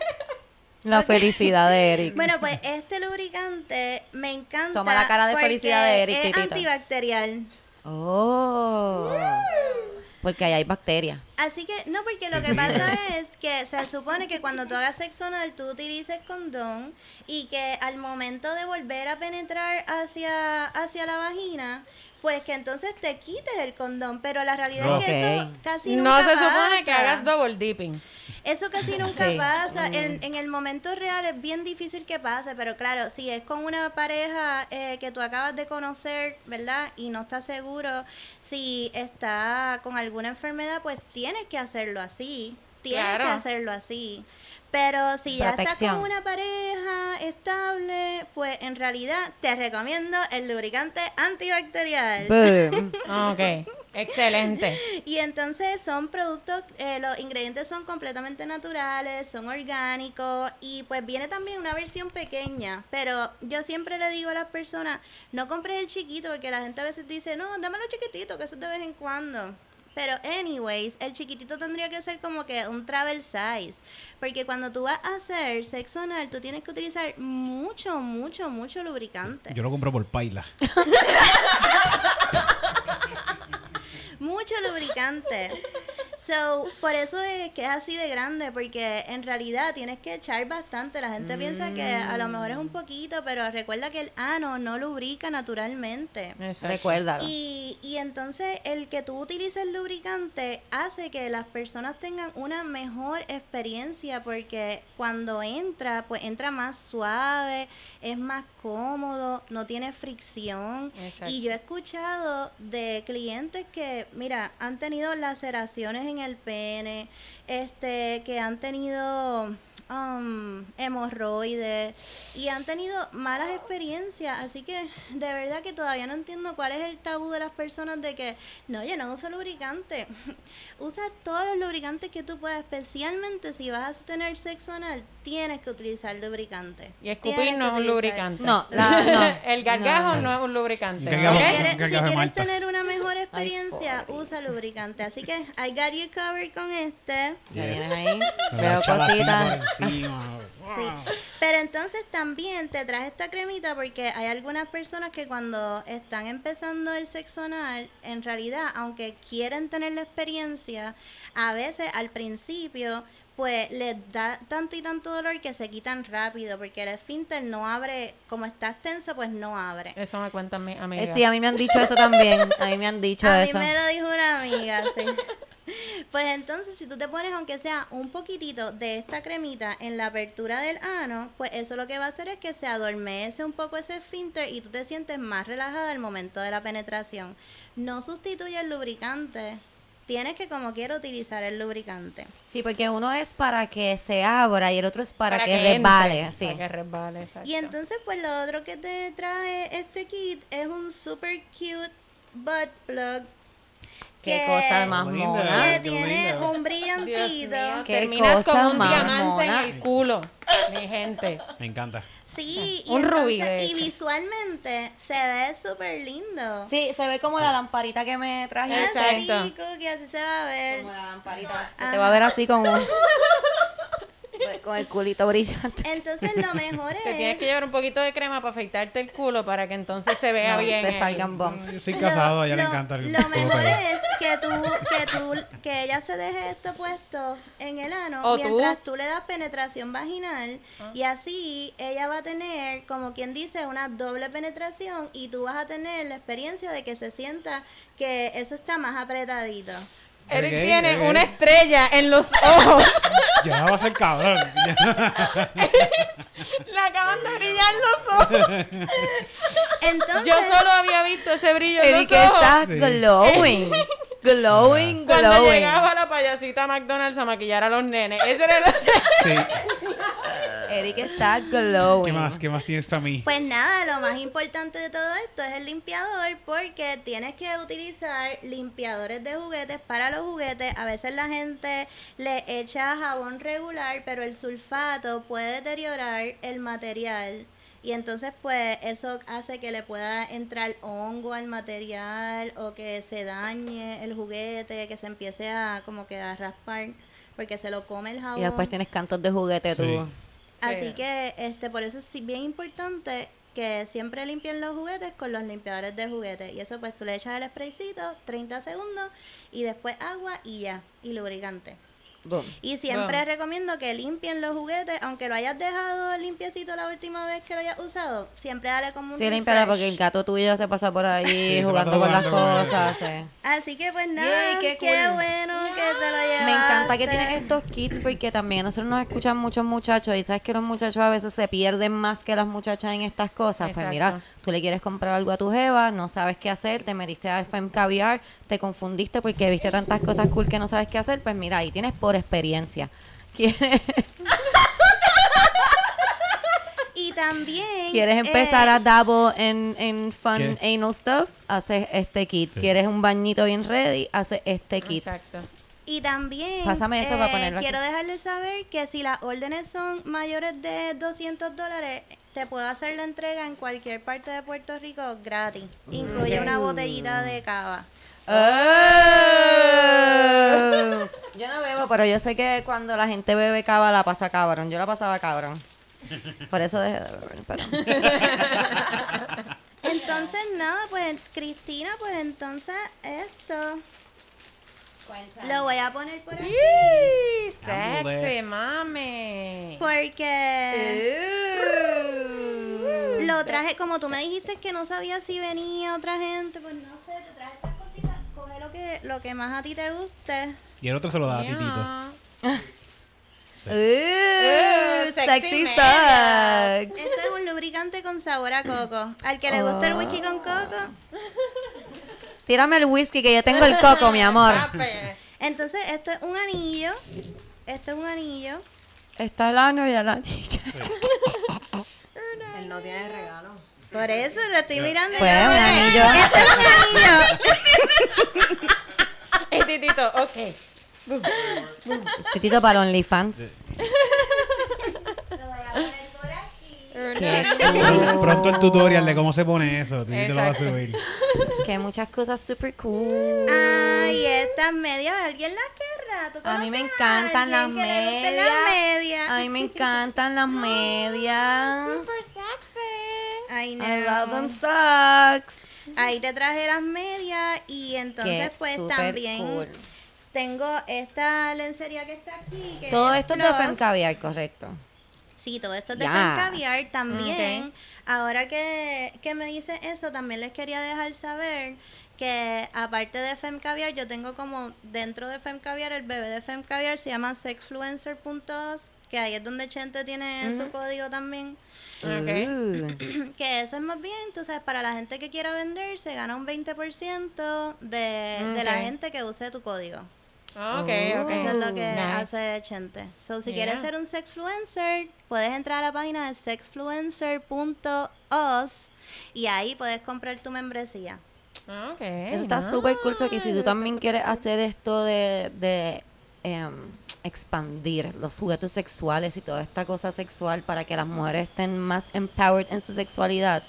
La felicidad de Eric. Bueno, pues este lubricante me encanta. Toma la cara de felicidad de Eric, Es antibacterial. Oh. Porque ahí hay bacterias. Así que, no, porque lo que pasa es que se supone que cuando tú hagas sexo anal, tú utilices condón y que al momento de volver a penetrar hacia, hacia la vagina, pues que entonces te quites el condón. Pero la realidad es que eso casi nunca No se supone que pasa. hagas double dipping. Eso casi nunca Sí. pasa. En, en el momento real es bien difícil que pase, pero claro, si es con una pareja eh, que tú acabas de conocer, ¿verdad? Y no estás seguro si está con alguna enfermedad, pues tienes que hacerlo así. Tienes Claro. que hacerlo así. Pero si ya estás Protección. con una pareja estable, pues en realidad te recomiendo el lubricante antibacterial. Boom. Ok. Excelente. Y entonces son productos, eh, los ingredientes son completamente naturales, son orgánicos y pues viene también una versión pequeña. Pero yo siempre le digo a las personas, no compres el chiquito porque la gente a veces dice, no, dámelo chiquitito, que eso es de vez en cuando. Pero anyways, el chiquitito tendría que ser como que un travel size. Porque cuando tú vas a hacer sexo anal, tú tienes que utilizar mucho, mucho, mucho lubricante. Yo lo compro por paila. mucho lubricante. So, por eso es que es así de grande, porque en realidad tienes que echar bastante. La gente piensa que a lo mejor es un poquito, pero recuerda que el ano no lubrica naturalmente. Recuérdalo. Y, y entonces el que tú utilices lubricante hace que las personas tengan una mejor experiencia porque cuando entra, pues entra más suave, es más cómodo, no tiene fricción. Exacto. Y yo he escuchado de clientes que, mira, han tenido laceraciones en el pene, este, que han tenido um, hemorroides y han tenido malas experiencias. Así que de verdad que todavía no entiendo cuál es el tabú de las personas de que, no, yo no uso lubricante. Usa todos los lubricantes que tú puedas, especialmente si vas a tener sexo anal, tienes que utilizar lubricante. Y escupir no es un lubricante. No, la- no. el gargajo No. no, es un lubricante. Si quieres, si tener una mejor experiencia, usa lubricante. Así que I got you covered con este. Yes. ahí. Veo cositas. Encima. Sí. Pero entonces también te traje esta cremita porque hay algunas personas que cuando están empezando el sexo anal, en realidad, aunque quieren tener la experiencia, a veces al principio pues les da tanto y tanto dolor que se quitan rápido porque el esfínter no abre, como está tenso, pues no abre. Eso me cuentan mis Eh, amigas. sí, a mí me han dicho eso también. A mí me han dicho A mí eso. me lo dijo una amiga, sí. Pues entonces, si tú te pones, aunque sea un poquitito de esta cremita en la apertura del ano, pues eso lo que va a hacer es que se adormece un poco ese esfínter y tú te sientes más relajada al momento de la penetración. No sustituye el lubricante. Tienes que, como quiera, utilizar el lubricante. Sí, porque uno es para que se abra y el otro es para, que, resbale. Sí. Para que resbale, exacto. Y entonces, pues lo otro que te traje este kit es un super cute butt plug. Qué que- cosa más Linda. mona. que tiene un brillantito. mío, Qué terminas con un más diamante mona. en el culo, mi gente. Me encanta. Sí, y, Un rubí, entonces- de y visualmente se ve súper lindo. Sí, se ve como la lamparita que me trajiste. Exacto. Así, que así se va a ver. Como la lamparita. Se te va a ver así con un... con el culito brillante. Entonces lo mejor Te tienes es... que llevar un poquito de crema para afeitarte el culo para que entonces se vea No, bien. te el- salgan bumps. Yo soy casado, a ella le lo- encanta el Lo mejor es que tú, que tú, que ella se deje esto puesto en el ano O mientras tú. le das penetración vaginal y así ella va a tener, como quien dice, una doble penetración y tú vas a tener la experiencia de que se sienta que eso está más apretadito. Eric Ok, tiene ok. una estrella en los ojos. Ya va a ser cabrón. Le acaban de brillar los ojos. Entonces, Yo solo había visto ese brillo en Eric los ojos. está Sí. glowing. Glowing, Cuando llegaba la payasita McDonald's a maquillar a los nenes. Ese era el... Sí. Eric está glowing. ¿Qué más? ¿Qué más tienes para mí? Pues nada, lo más importante de todo esto es el limpiador porque tienes que utilizar limpiadores de juguetes para los juguetes. A veces la gente le echa jabón regular, pero el sulfato puede deteriorar el material. Y entonces pues eso hace que le pueda entrar hongo al material o que se dañe el juguete, que se empiece a como que a raspar porque se lo come el jabón. Y después tienes cantos de juguete Sí. tú. Así Sí. que este por eso es bien importante que siempre limpien los juguetes con los limpiadores de juguetes. Y eso pues tú le echas el spraycito, 30 segundos, y después agua y ya, y lubricante. Boom. Y siempre recomiendo que limpien los juguetes, aunque lo hayas dejado limpiecito la última vez que lo hayas usado, siempre dale como un Sí, refresh. porque el gato tuyo se pasa por ahí Sí, jugando con las cosas. sí. Así que pues nada, Yay, qué, qué cool. bueno que te lo llevaste. Me encanta que tienen estos kits porque también a nosotros nos escuchan muchos muchachos y sabes que los muchachos a veces se pierden más que las muchachas en estas cosas. Pues mira, tú le quieres comprar algo a tu jeva, no sabes qué hacer, te metiste a FM Caviar, te confundiste porque viste tantas cosas cool que no sabes qué hacer, pues mira, ahí tienes por experiencia. ¿Quieres? Y también. ¿Quieres empezar eh, a dabble en, en fun ¿Qué? anal stuff? Haces este kit. Sí. ¿Quieres un bañito bien ready? Haces este kit. Exacto. Y también Pásame eso para eh, ponerlo aquí. quiero dejarles saber que si las órdenes son mayores de 200 dólares, te puedo hacer la entrega en cualquier parte de Puerto Rico gratis. Incluye una botellita de cava. Oh. Yo no bebo, pero yo sé que cuando la gente bebe cava la pasa cabrón. Yo la pasaba cabrón. Por eso dejé de beber. pero- Entonces, nada, pues Cristina, pues entonces esto lo voy a poner por aquí. Sexy, mami. Porque lo traje, como tú me dijiste que no sabías si venía otra gente, pues no sé, te traje que, lo que más a ti te guste. Y el otro se lo da a Titito. Yeah. Ooh, sexy sucks. Este es un lubricante con sabor a coco. Al que le gusta el whisky con coco. Tírame el whisky que yo tengo el coco, mi amor. Entonces, esto es un anillo. Este es un anillo. Está el ano y el anillo. Él no tiene regalo. Por eso lo estoy mirando. Pues, yo, un "Ok, anillo". Este es un anillo. Y Titito, ok. Titito para OnlyFans. Lo voy a poner por aquí. Qué Pron- cool. Pronto el tutorial de cómo se pone eso. Titito lo va a subir. Que muchas cosas super cool. Ay, estas medias, ¿alguien las querrá? ¿Tú A mí me encantan las medias. las medias? A mí me encantan las medias. I love them socks. Ahí te traje las medias y entonces Qué pues también cool. tengo esta lencería que está aquí. Que Todo esto es de. Fem Caviar, correcto. Sí, todo esto es de Yes. Fem Caviar también. Ahora que, que me dice eso, también les quería dejar saber que aparte de Fem Caviar, yo tengo como dentro de Fem Caviar, el bebé de Fem Caviar se llama sexfluencer.os, que ahí es donde Chente tiene su código también. Que eso es más bien, tú sabes, para la gente que quiera vender, se gana un 20% de, de la gente que use tu código. Ok, ok. Eso es lo que Nice. hace Chente. So, si quieres ser un sexfluencer, puedes entrar a la página de sexfluencer.os y ahí puedes comprar tu membresía. Ok. Eso está súper cool. que si tú también quieres hacer esto de, de em, expandir los juguetes sexuales y toda esta cosa sexual para que las mujeres estén más empowered en su sexualidad.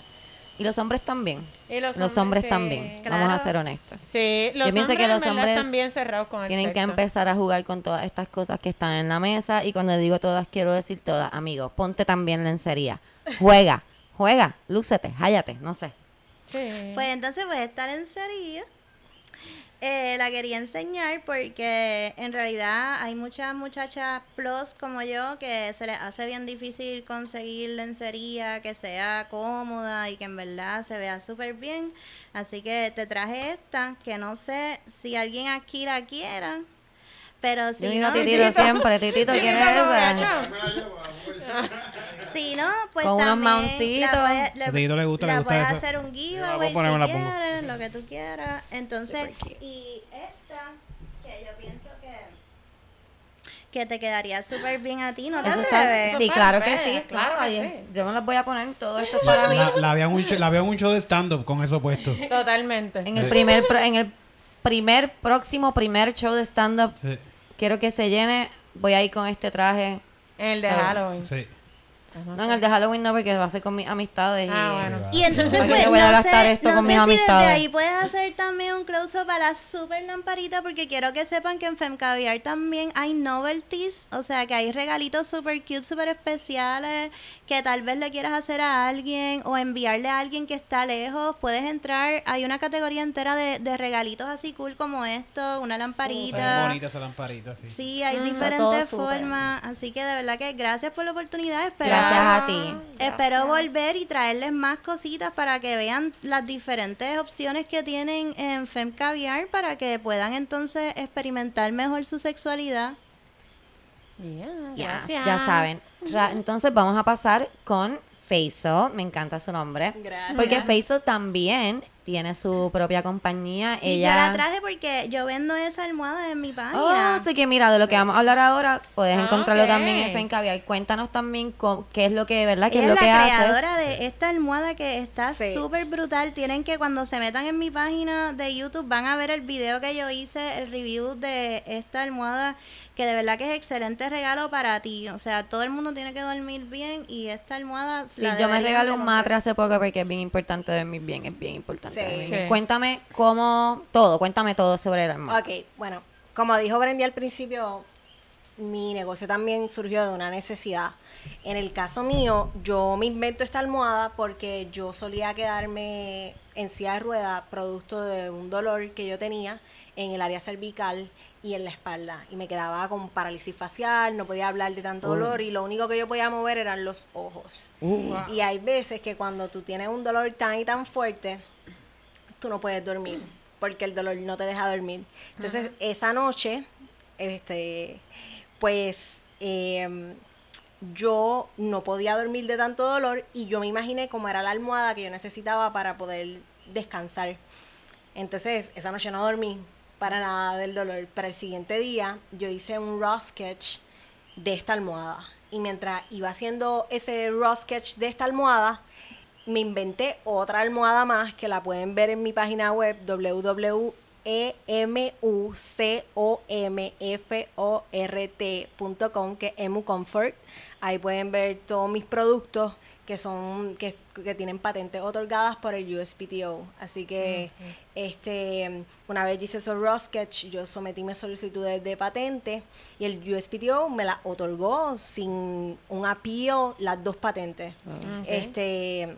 Y los hombres también. Y los Los hombres, hombres sí. también. Vamos a ser honestos. Sí, los Yo pienso hombres que los hombres están bien cerrados con el Tienen que empezar a jugar con todas estas cosas que están en la mesa. Y cuando digo todas, quiero decir todas. Amigo, ponte también lencería. Juega, juega, lúcete, hállate, no sé. Sí. Pues entonces voy a estar en serio. Eh, la quería enseñar porque en realidad hay muchas muchachas plus como yo que se les hace bien difícil conseguir lencería que sea cómoda y que en verdad se vea súper bien. Así que te traje esta, que no sé si alguien aquí la quiera, pero Yo si digo no, titito siempre, titito, ¿quién es esa? si no, pues Con unos mauncitos. la puedes- le- A Titito le gusta, le la gusta puedes hacer un giveaway si la pongo. quieres, lo que tú quieras. Entonces, y esta, que yo pienso que que te quedaría súper bien a ti, ¿no te Eso está, atreves? sí, claro que sí, claro claro. que ahí- sí. Yo me las voy a poner, todo esto es para mí. La, la, veo en un show, la veo en un show de stand-up con eso puesto. Totalmente. En el primer, pro- en el primer, próximo primer show de stand-up, Sí, quiero que se llene, voy a ir con este traje. El de. Halloween. sí. No, en el de Halloween no, porque va a ser con mis amistades. Ah, y, bueno. Y entonces, pues, yo voy a no gastar sé, esto no con sé mis si amistades. desde ahí puedes hacer también un close-up a la super lamparita, porque quiero que sepan que en Femcaviar también hay novelties, o sea, que hay regalitos super cute, super especiales, que tal vez le quieras hacer a alguien o enviarle a alguien que está lejos. Puedes entrar, hay una categoría entera de, de regalitos así cool como esto, una lamparita. bien bonita esa lamparita, sí. Sí, hay diferentes formas, así que de verdad que gracias por la oportunidad. Espero, Gracias a ti. espero volver y traerles más cositas para que vean las diferentes opciones que tienen en Fem Caviar para que puedan entonces experimentar mejor su sexualidad. Yeah, Yes, gracias. ya saben. Ra- Entonces vamos a pasar con Faisal. Me encanta su nombre. Gracias. Porque Faisal también tiene su propia compañía. Sí, ella... yo la traje porque yo vendo esa almohada en mi página. Oh, así que mira, de lo que vamos a hablar ahora, puedes Ah, encontrarlo también en Fencaviar. Cuéntanos también co- qué es lo que, ¿verdad? ¿Qué Ella es es lo la que creadora haces? de esta almohada que está Sí. súper brutal. Tienen que cuando se metan en mi página de YouTube van a ver el video que yo hice, el review de esta almohada, que de verdad que es excelente regalo para ti. O sea, todo el mundo tiene que dormir bien y esta almohada... Sí, la yo me regalé un matre hace poco porque es bien importante dormir bien, es bien importante. Sí. Sí. Cuéntame cómo, todo, cuéntame todo sobre el almohada. Ok, bueno, como dijo Brendy al principio, mi negocio también surgió de una necesidad. En el caso mío, yo me invento esta almohada porque yo solía quedarme en silla de rueda producto de un dolor que yo tenía en el área cervical y en la espalda. Y me quedaba con parálisis facial, no podía hablar de tanto dolor y lo único que yo podía mover eran los ojos. Y hay veces que cuando tú tienes un dolor tan y tan fuerte, tú no puedes dormir porque el dolor no te deja dormir. Entonces, esa noche, este, pues em, yo no podía dormir de tanto dolor y yo me imaginé cómo era la almohada que yo necesitaba para poder descansar. Entonces, esa noche no dormí para nada del dolor. Pero el siguiente día yo hice un raw sketch de esta almohada. Y mientras iba haciendo ese raw sketch de esta almohada, me inventé otra almohada más que la pueden ver en mi página web www.emucomfort.com que es Emu Comfort. Ahí pueden ver todos mis productos que son que, que tienen patentes otorgadas por el USPTO. Así que este una vez yo hice esos raw sketch, yo sometí mis solicitudes de patente y el USPTO me la otorgó sin un appeal las dos patentes. Este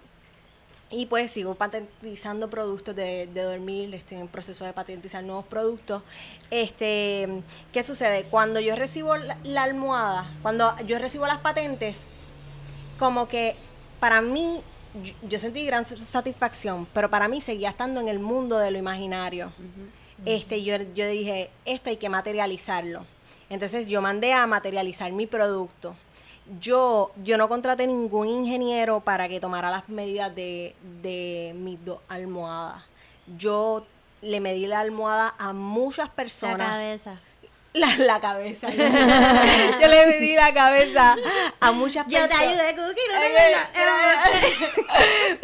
y pues sigo patentizando productos de, de dormir, estoy en proceso de patentizar nuevos productos. Este, ¿qué sucede? Cuando yo recibo la, la almohada, cuando yo recibo las patentes, como que para mí, yo, yo sentí gran satisfacción, pero para mí seguía estando en el mundo de lo imaginario. Este, yo, yo dije, esto hay que materializarlo. Entonces yo mandé a materializar mi producto. Yo, yo no contraté ningún ingeniero para que tomara las medidas de, de mis dos almohadas. Yo le medí la almohada a muchas La personas. cabeza. La, la cabeza. yo le medí la cabeza a muchas Yo te personas. ayudé, Cookie, no te acuerdas.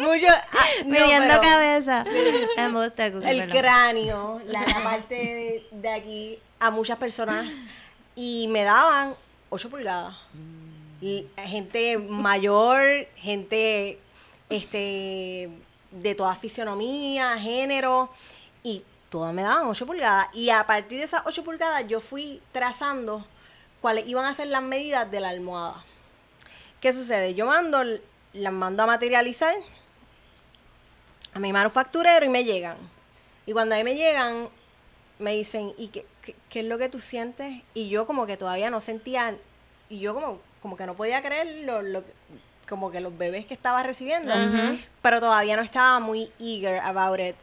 Mucho. ah, no, Midiendo pero cabeza. Embuste, Cookie, El perdón. cráneo, la, la parte de, de aquí, a muchas personas. Y me daban 8 pulgadas. Gente mayor, gente este de toda fisionomía, género, y todas me daban 8 pulgadas. Y a partir de esas 8 pulgadas yo fui trazando cuáles iban a ser las medidas de la almohada. ¿Qué sucede? Yo mando, las mando a materializar a mi manufacturero y me llegan. Y cuando ahí me llegan, me dicen, ¿y qué, qué, qué es lo que tú sientes? Y yo como que todavía no sentía, y yo como, como que no podía creer lo, lo- como que los bebés que estaba recibiendo, pero todavía no estaba muy eager about it,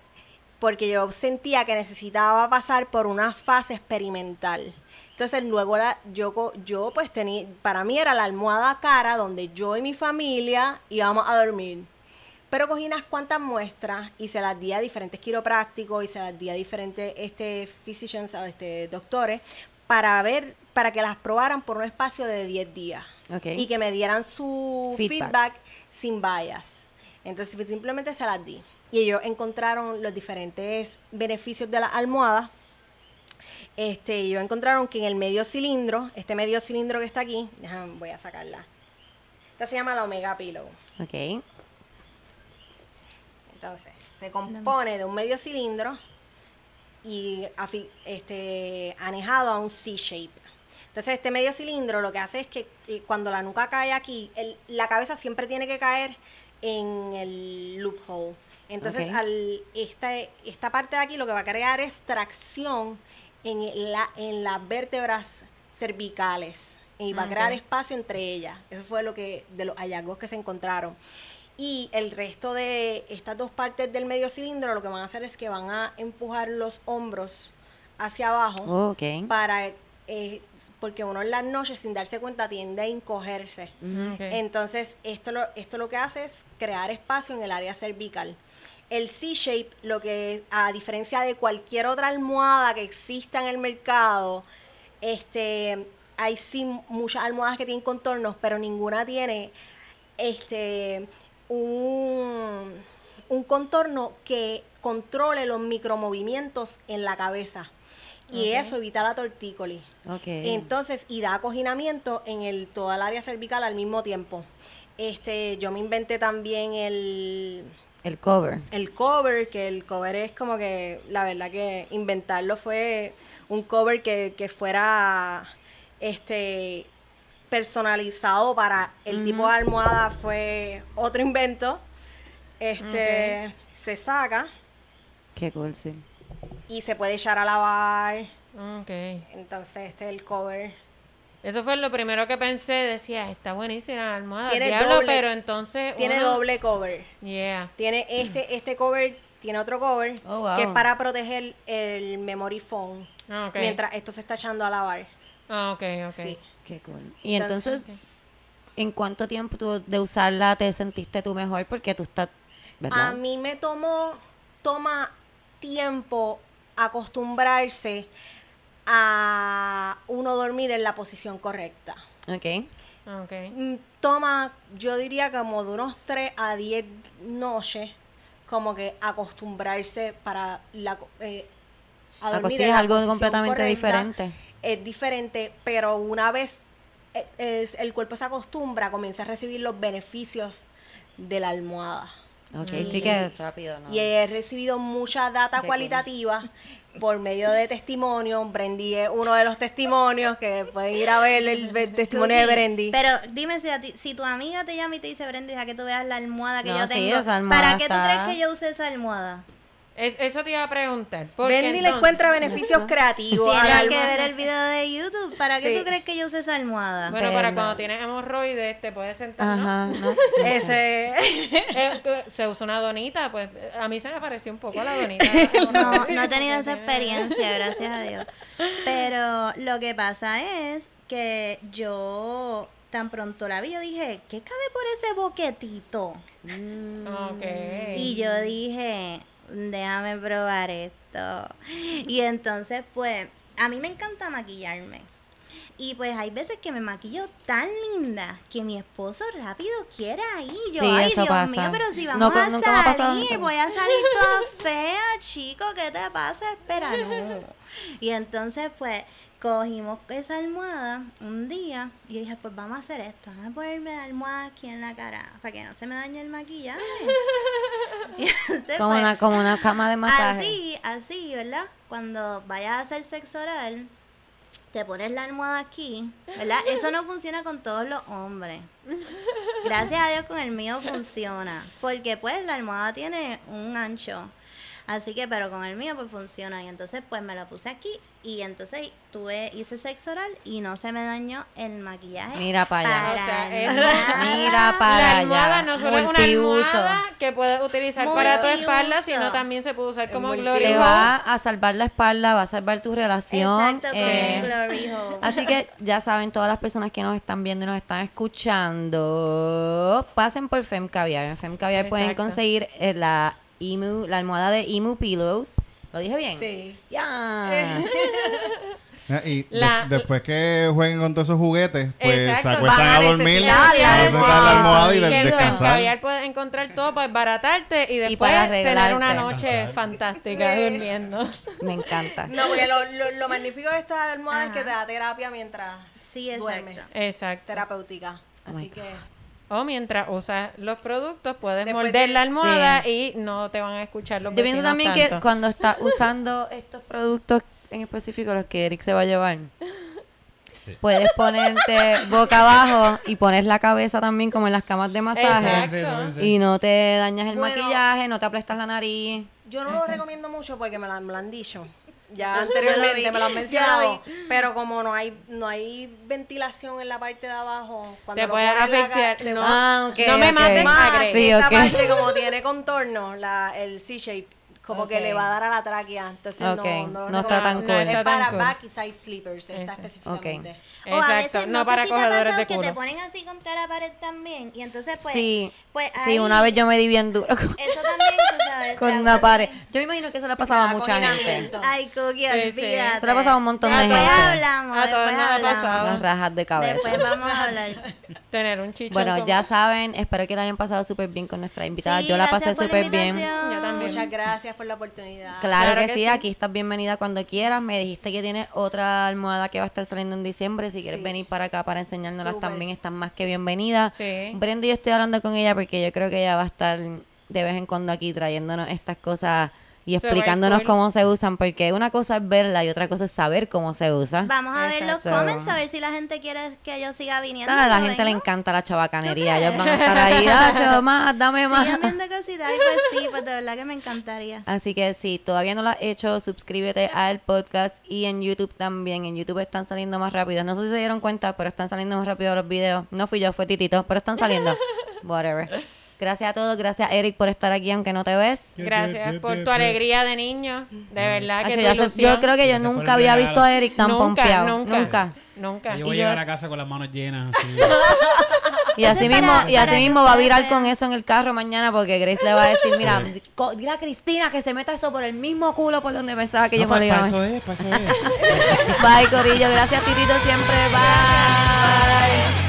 porque yo sentía que necesitaba pasar por una fase experimental. Entonces luego la, yo, co- yo pues tenía, para mí era la almohada cara donde yo y mi familia íbamos a dormir. Pero cogí unas cuantas muestras y se las di a diferentes quiroprácticos y se las di a diferentes este, physicians, este, doctores, para ver, para que las probaran por un espacio de 10 días. Ok. Y que me dieran su Feedback. feedback, sin bias. Entonces pues, simplemente se las di. Y ellos encontraron los diferentes beneficios de la almohada. Este, ellos encontraron que en el medio cilindro, este medio cilindro que está aquí, déjame, voy a sacarla. Esta se llama la Omega Pillow. Ok. Entonces, se compone de un medio cilindro y este, anejado a un C-shape. Entonces, este medio cilindro lo que hace es que eh, cuando la nuca cae aquí, el- la cabeza siempre tiene que caer en el loophole. Entonces, al, esta, esta parte de aquí lo que va a crear es tracción en, la, en las vértebras cervicales y va a crear Ok. espacio entre ellas. Eso fue lo que de los hallazgos que se encontraron. Y el resto de estas dos partes del medio cilindro lo que van a hacer es que van a empujar los hombros hacia abajo para eh, porque uno en las noches sin darse cuenta tiende a encogerse. Entonces, esto lo, esto lo que hace es crear espacio en el área cervical. el C-Shape, lo que a diferencia de cualquier otra almohada que exista en el mercado, este, hay sí muchas almohadas que tienen contornos, pero ninguna tiene este un, un contorno que controle los micromovimientos en la cabeza. Y eso evita la tortícolis. Entonces, y da acoginamiento en el, toda el área cervical al mismo tiempo. Este, yo me inventé también el, el cover. el cover, que el cover es como que, la verdad que inventarlo fue un cover que, que fuera este personalizado para el tipo de almohada fue otro invento. Este se saca Qué cool, sí. Y se puede echar a lavar. Ok. Entonces, este es el cover. Eso fue lo primero que pensé. Decía, está buenísima la almohada. Tiene Diablo, doble- pero entonces. Tiene uno- doble cover. Yeah. Tiene este, este cover, tiene otro cover Oh, wow. que es para proteger el memory foam Ah, ok. mientras esto se está echando a lavar. Ah, ok, ok. Sí. Qué cool. Y Entonces, entonces, ¿en cuánto tiempo tú de usarla te sentiste tú mejor? Porque tú estás, ¿verdad? A mí me tomó, toma tiempo acostumbrarse a uno dormir en la posición correcta. Ok. Ok. Mm, Toma, yo diría como de unos 3 a 10 noches, como que acostumbrarse para la, eh, a dormir en es la algo completamente correcta. diferente. Es diferente, pero una vez eh, es- el cuerpo se acostumbra, comienza a recibir los beneficios de la almohada. Ok, sí que es rápido, ¿no? Y he recibido mucha data Qué cualitativa por medio de testimonios. Brendy es uno de los testimonios que pueden ir a ver el testimonio de Brendy. Pero dime si, a ti- si tu amiga te llama y te dice, Brendy, deja que tú veas la almohada que No, yo sí, tengo. esa almohada ¿Para qué tú crees que yo use esa almohada? Es- eso te iba a preguntar. porque Brendy le encuentra beneficios creativos. Tienes que ver el video de YouTube. ¿Para qué Sí. tú crees que yo use esa almohada? Bueno, para cuando tienes hemorroides, te puedes sentar. Ajá, ¿no? Ese. Se usa una donita, pues a mí se me pareció un poco la donita. No, no he tenido esa experiencia, gracias a Dios. Pero lo que pasa es que yo tan pronto la vi, yo dije, ¿qué cabe por ese boquetito? Ok. Y yo dije, déjame probar esto. Y entonces, pues, a mí me encanta maquillarme. Y pues hay veces que me maquillo tan linda que mi esposo rápido quiere ahí. Yo, Sí, ay, Dios pasa. mío, pero si vamos a salir, voy a salir toda fea, chico, ¿qué te pasa? Espera, no. Y entonces, pues, cogimos esa almohada un día y dije, pues vamos a hacer esto, vamos a ponerme la almohada aquí en la cara para que no se me dañe el maquillaje. Entonces, Como pues, una, como una cama de masaje. Así, así, ¿verdad? Cuando vayas a hacer sexo oral, te pones la almohada aquí, ¿verdad? Eso no funciona con todos los hombres. Gracias a Dios con el mío funciona. Porque pues la almohada tiene un ancho. Así que, pero con el mío pues funciona. Y entonces pues me la puse aquí. Y entonces tuve, hice sexo oral y no se me dañó el maquillaje. Mira para allá. O sea, es-. Mira para la allá. almohada no solo es una almohada que puedes utilizar para tu espalda, sino también se puede usar como glory Te hole. va a salvar la espalda, va a salvar tu relación. Exacto, eh, glory hole. Así que ya saben, todas las personas que nos están viendo y nos están escuchando, pasen por Fem Caviar. En Fem Caviar pueden conseguir eh, la Emu, la almohada de Emu Pillows. ¿Lo dije bien? Sí. Ya. Ah, Y de- La- después que jueguen con todos esos juguetes, pues Exacto. se acuestan a a dormir, necesitar la almohada y de- que descansar. Caviar puedes encontrar todo para baratarte y después para tener una noche Descansar. fantástica durmiendo. Me encanta. No, porque lo, lo, lo magnífico de esta almohada es que Ajá. te da terapia mientras Sí, exacto. duermes. Exacto. Terapéutica. Así que. O mientras usas los productos, puedes Después morder de- la almohada y no te van a escuchar los Yo pienso también que cuando está usando estos productos en específico, los que Eric se va a llevar, puedes ponerte boca abajo y pones la cabeza también como en las camas de masaje. Exacto. Y no te dañas el Bueno. maquillaje, no te aplastas la nariz. Yo no lo recomiendo mucho porque me lo, me lo han dicho. Ya lo anteriormente me lo han lo mencionado. Pero como no hay no hay ventilación en la parte de abajo, cuando Te lo puedes pones en la asfixiar. No, Ah, no me mates, Más, agre. Sí, esta parte como tiene contorno, la, el C-shape, como Ok. que le va a dar a la tráquea. Entonces Ok, no, no, lo no está tan cool. No Es para cool. back y side sleepers, está específicamente. O a Exacto, veces, no, no, para sé si te ha cogedores pasado de que culo. te ponen así contra la pared también. Y entonces, pues, sí, pues sí, ahí- una vez yo me di bien duro con, Eso también, tú sabes. con una pared. Yo me imagino que eso le ha pasado a mucha gente. Ay, Cookie, Sí, sí. olvídate. Eso le ha pasado a un montón de Después gente. hablamos, A todos después nos ha hablamos. pasado. Las rajas de cabeza. Después vamos a hablar. Tener un chichón. Bueno, ya saben, espero que la hayan pasado súper bien con nuestra invitada. Sí, yo la pasé súper bien. Yo también. Muchas gracias por la oportunidad. Claro, Claro que, que sí, sí. aquí estás bienvenida cuando quieras. Me dijiste que tienes otra almohada que va a estar saliendo en diciembre. Si quieres Sí. venir para acá para enseñárnoslas Súper. también, estás más que bienvenida. Sí. Brenda, yo estoy hablando con ella porque yo creo que ella va a estar de vez en cuando aquí trayéndonos estas cosas y explicándonos cómo se usan, porque una cosa es verla y otra cosa es saber cómo se usa. Vamos a ver los comments, a ver si la gente quiere que yo siga viniendo. A la gente le encanta la chabacanería. ¿Tú Ellos van a estar ahí, "Dacho, más, dame más. Viendo cositas. Pues sí, pues de verdad que me encantaría. Así que si todavía no lo has hecho, suscríbete al podcast y en YouTube también. En YouTube están saliendo más rápido. No sé si se dieron cuenta, pero están saliendo más rápido los videos. No fui yo, fue Titito, pero están saliendo. Whatever. Gracias a todos, gracias Eric por estar aquí aunque no te ves. Gracias por tu alegría de niño. De verdad que tu yo creo que yo nunca había visto a Eric tan nunca, pompeado. nunca, Nunca. Nunca. Yo voy Y a yo- llegar a casa con las manos llenas. así. Y así mismo, para- y así mismo va a virar con eso en el carro mañana porque Grace le va a decir, mira, dile a Cristina que se meta eso por el mismo culo por donde pensaba que yo No, me lo pa- iba pa' eso es, eso es. Bye, Corillo. Gracias, Titito, siempre. Bye.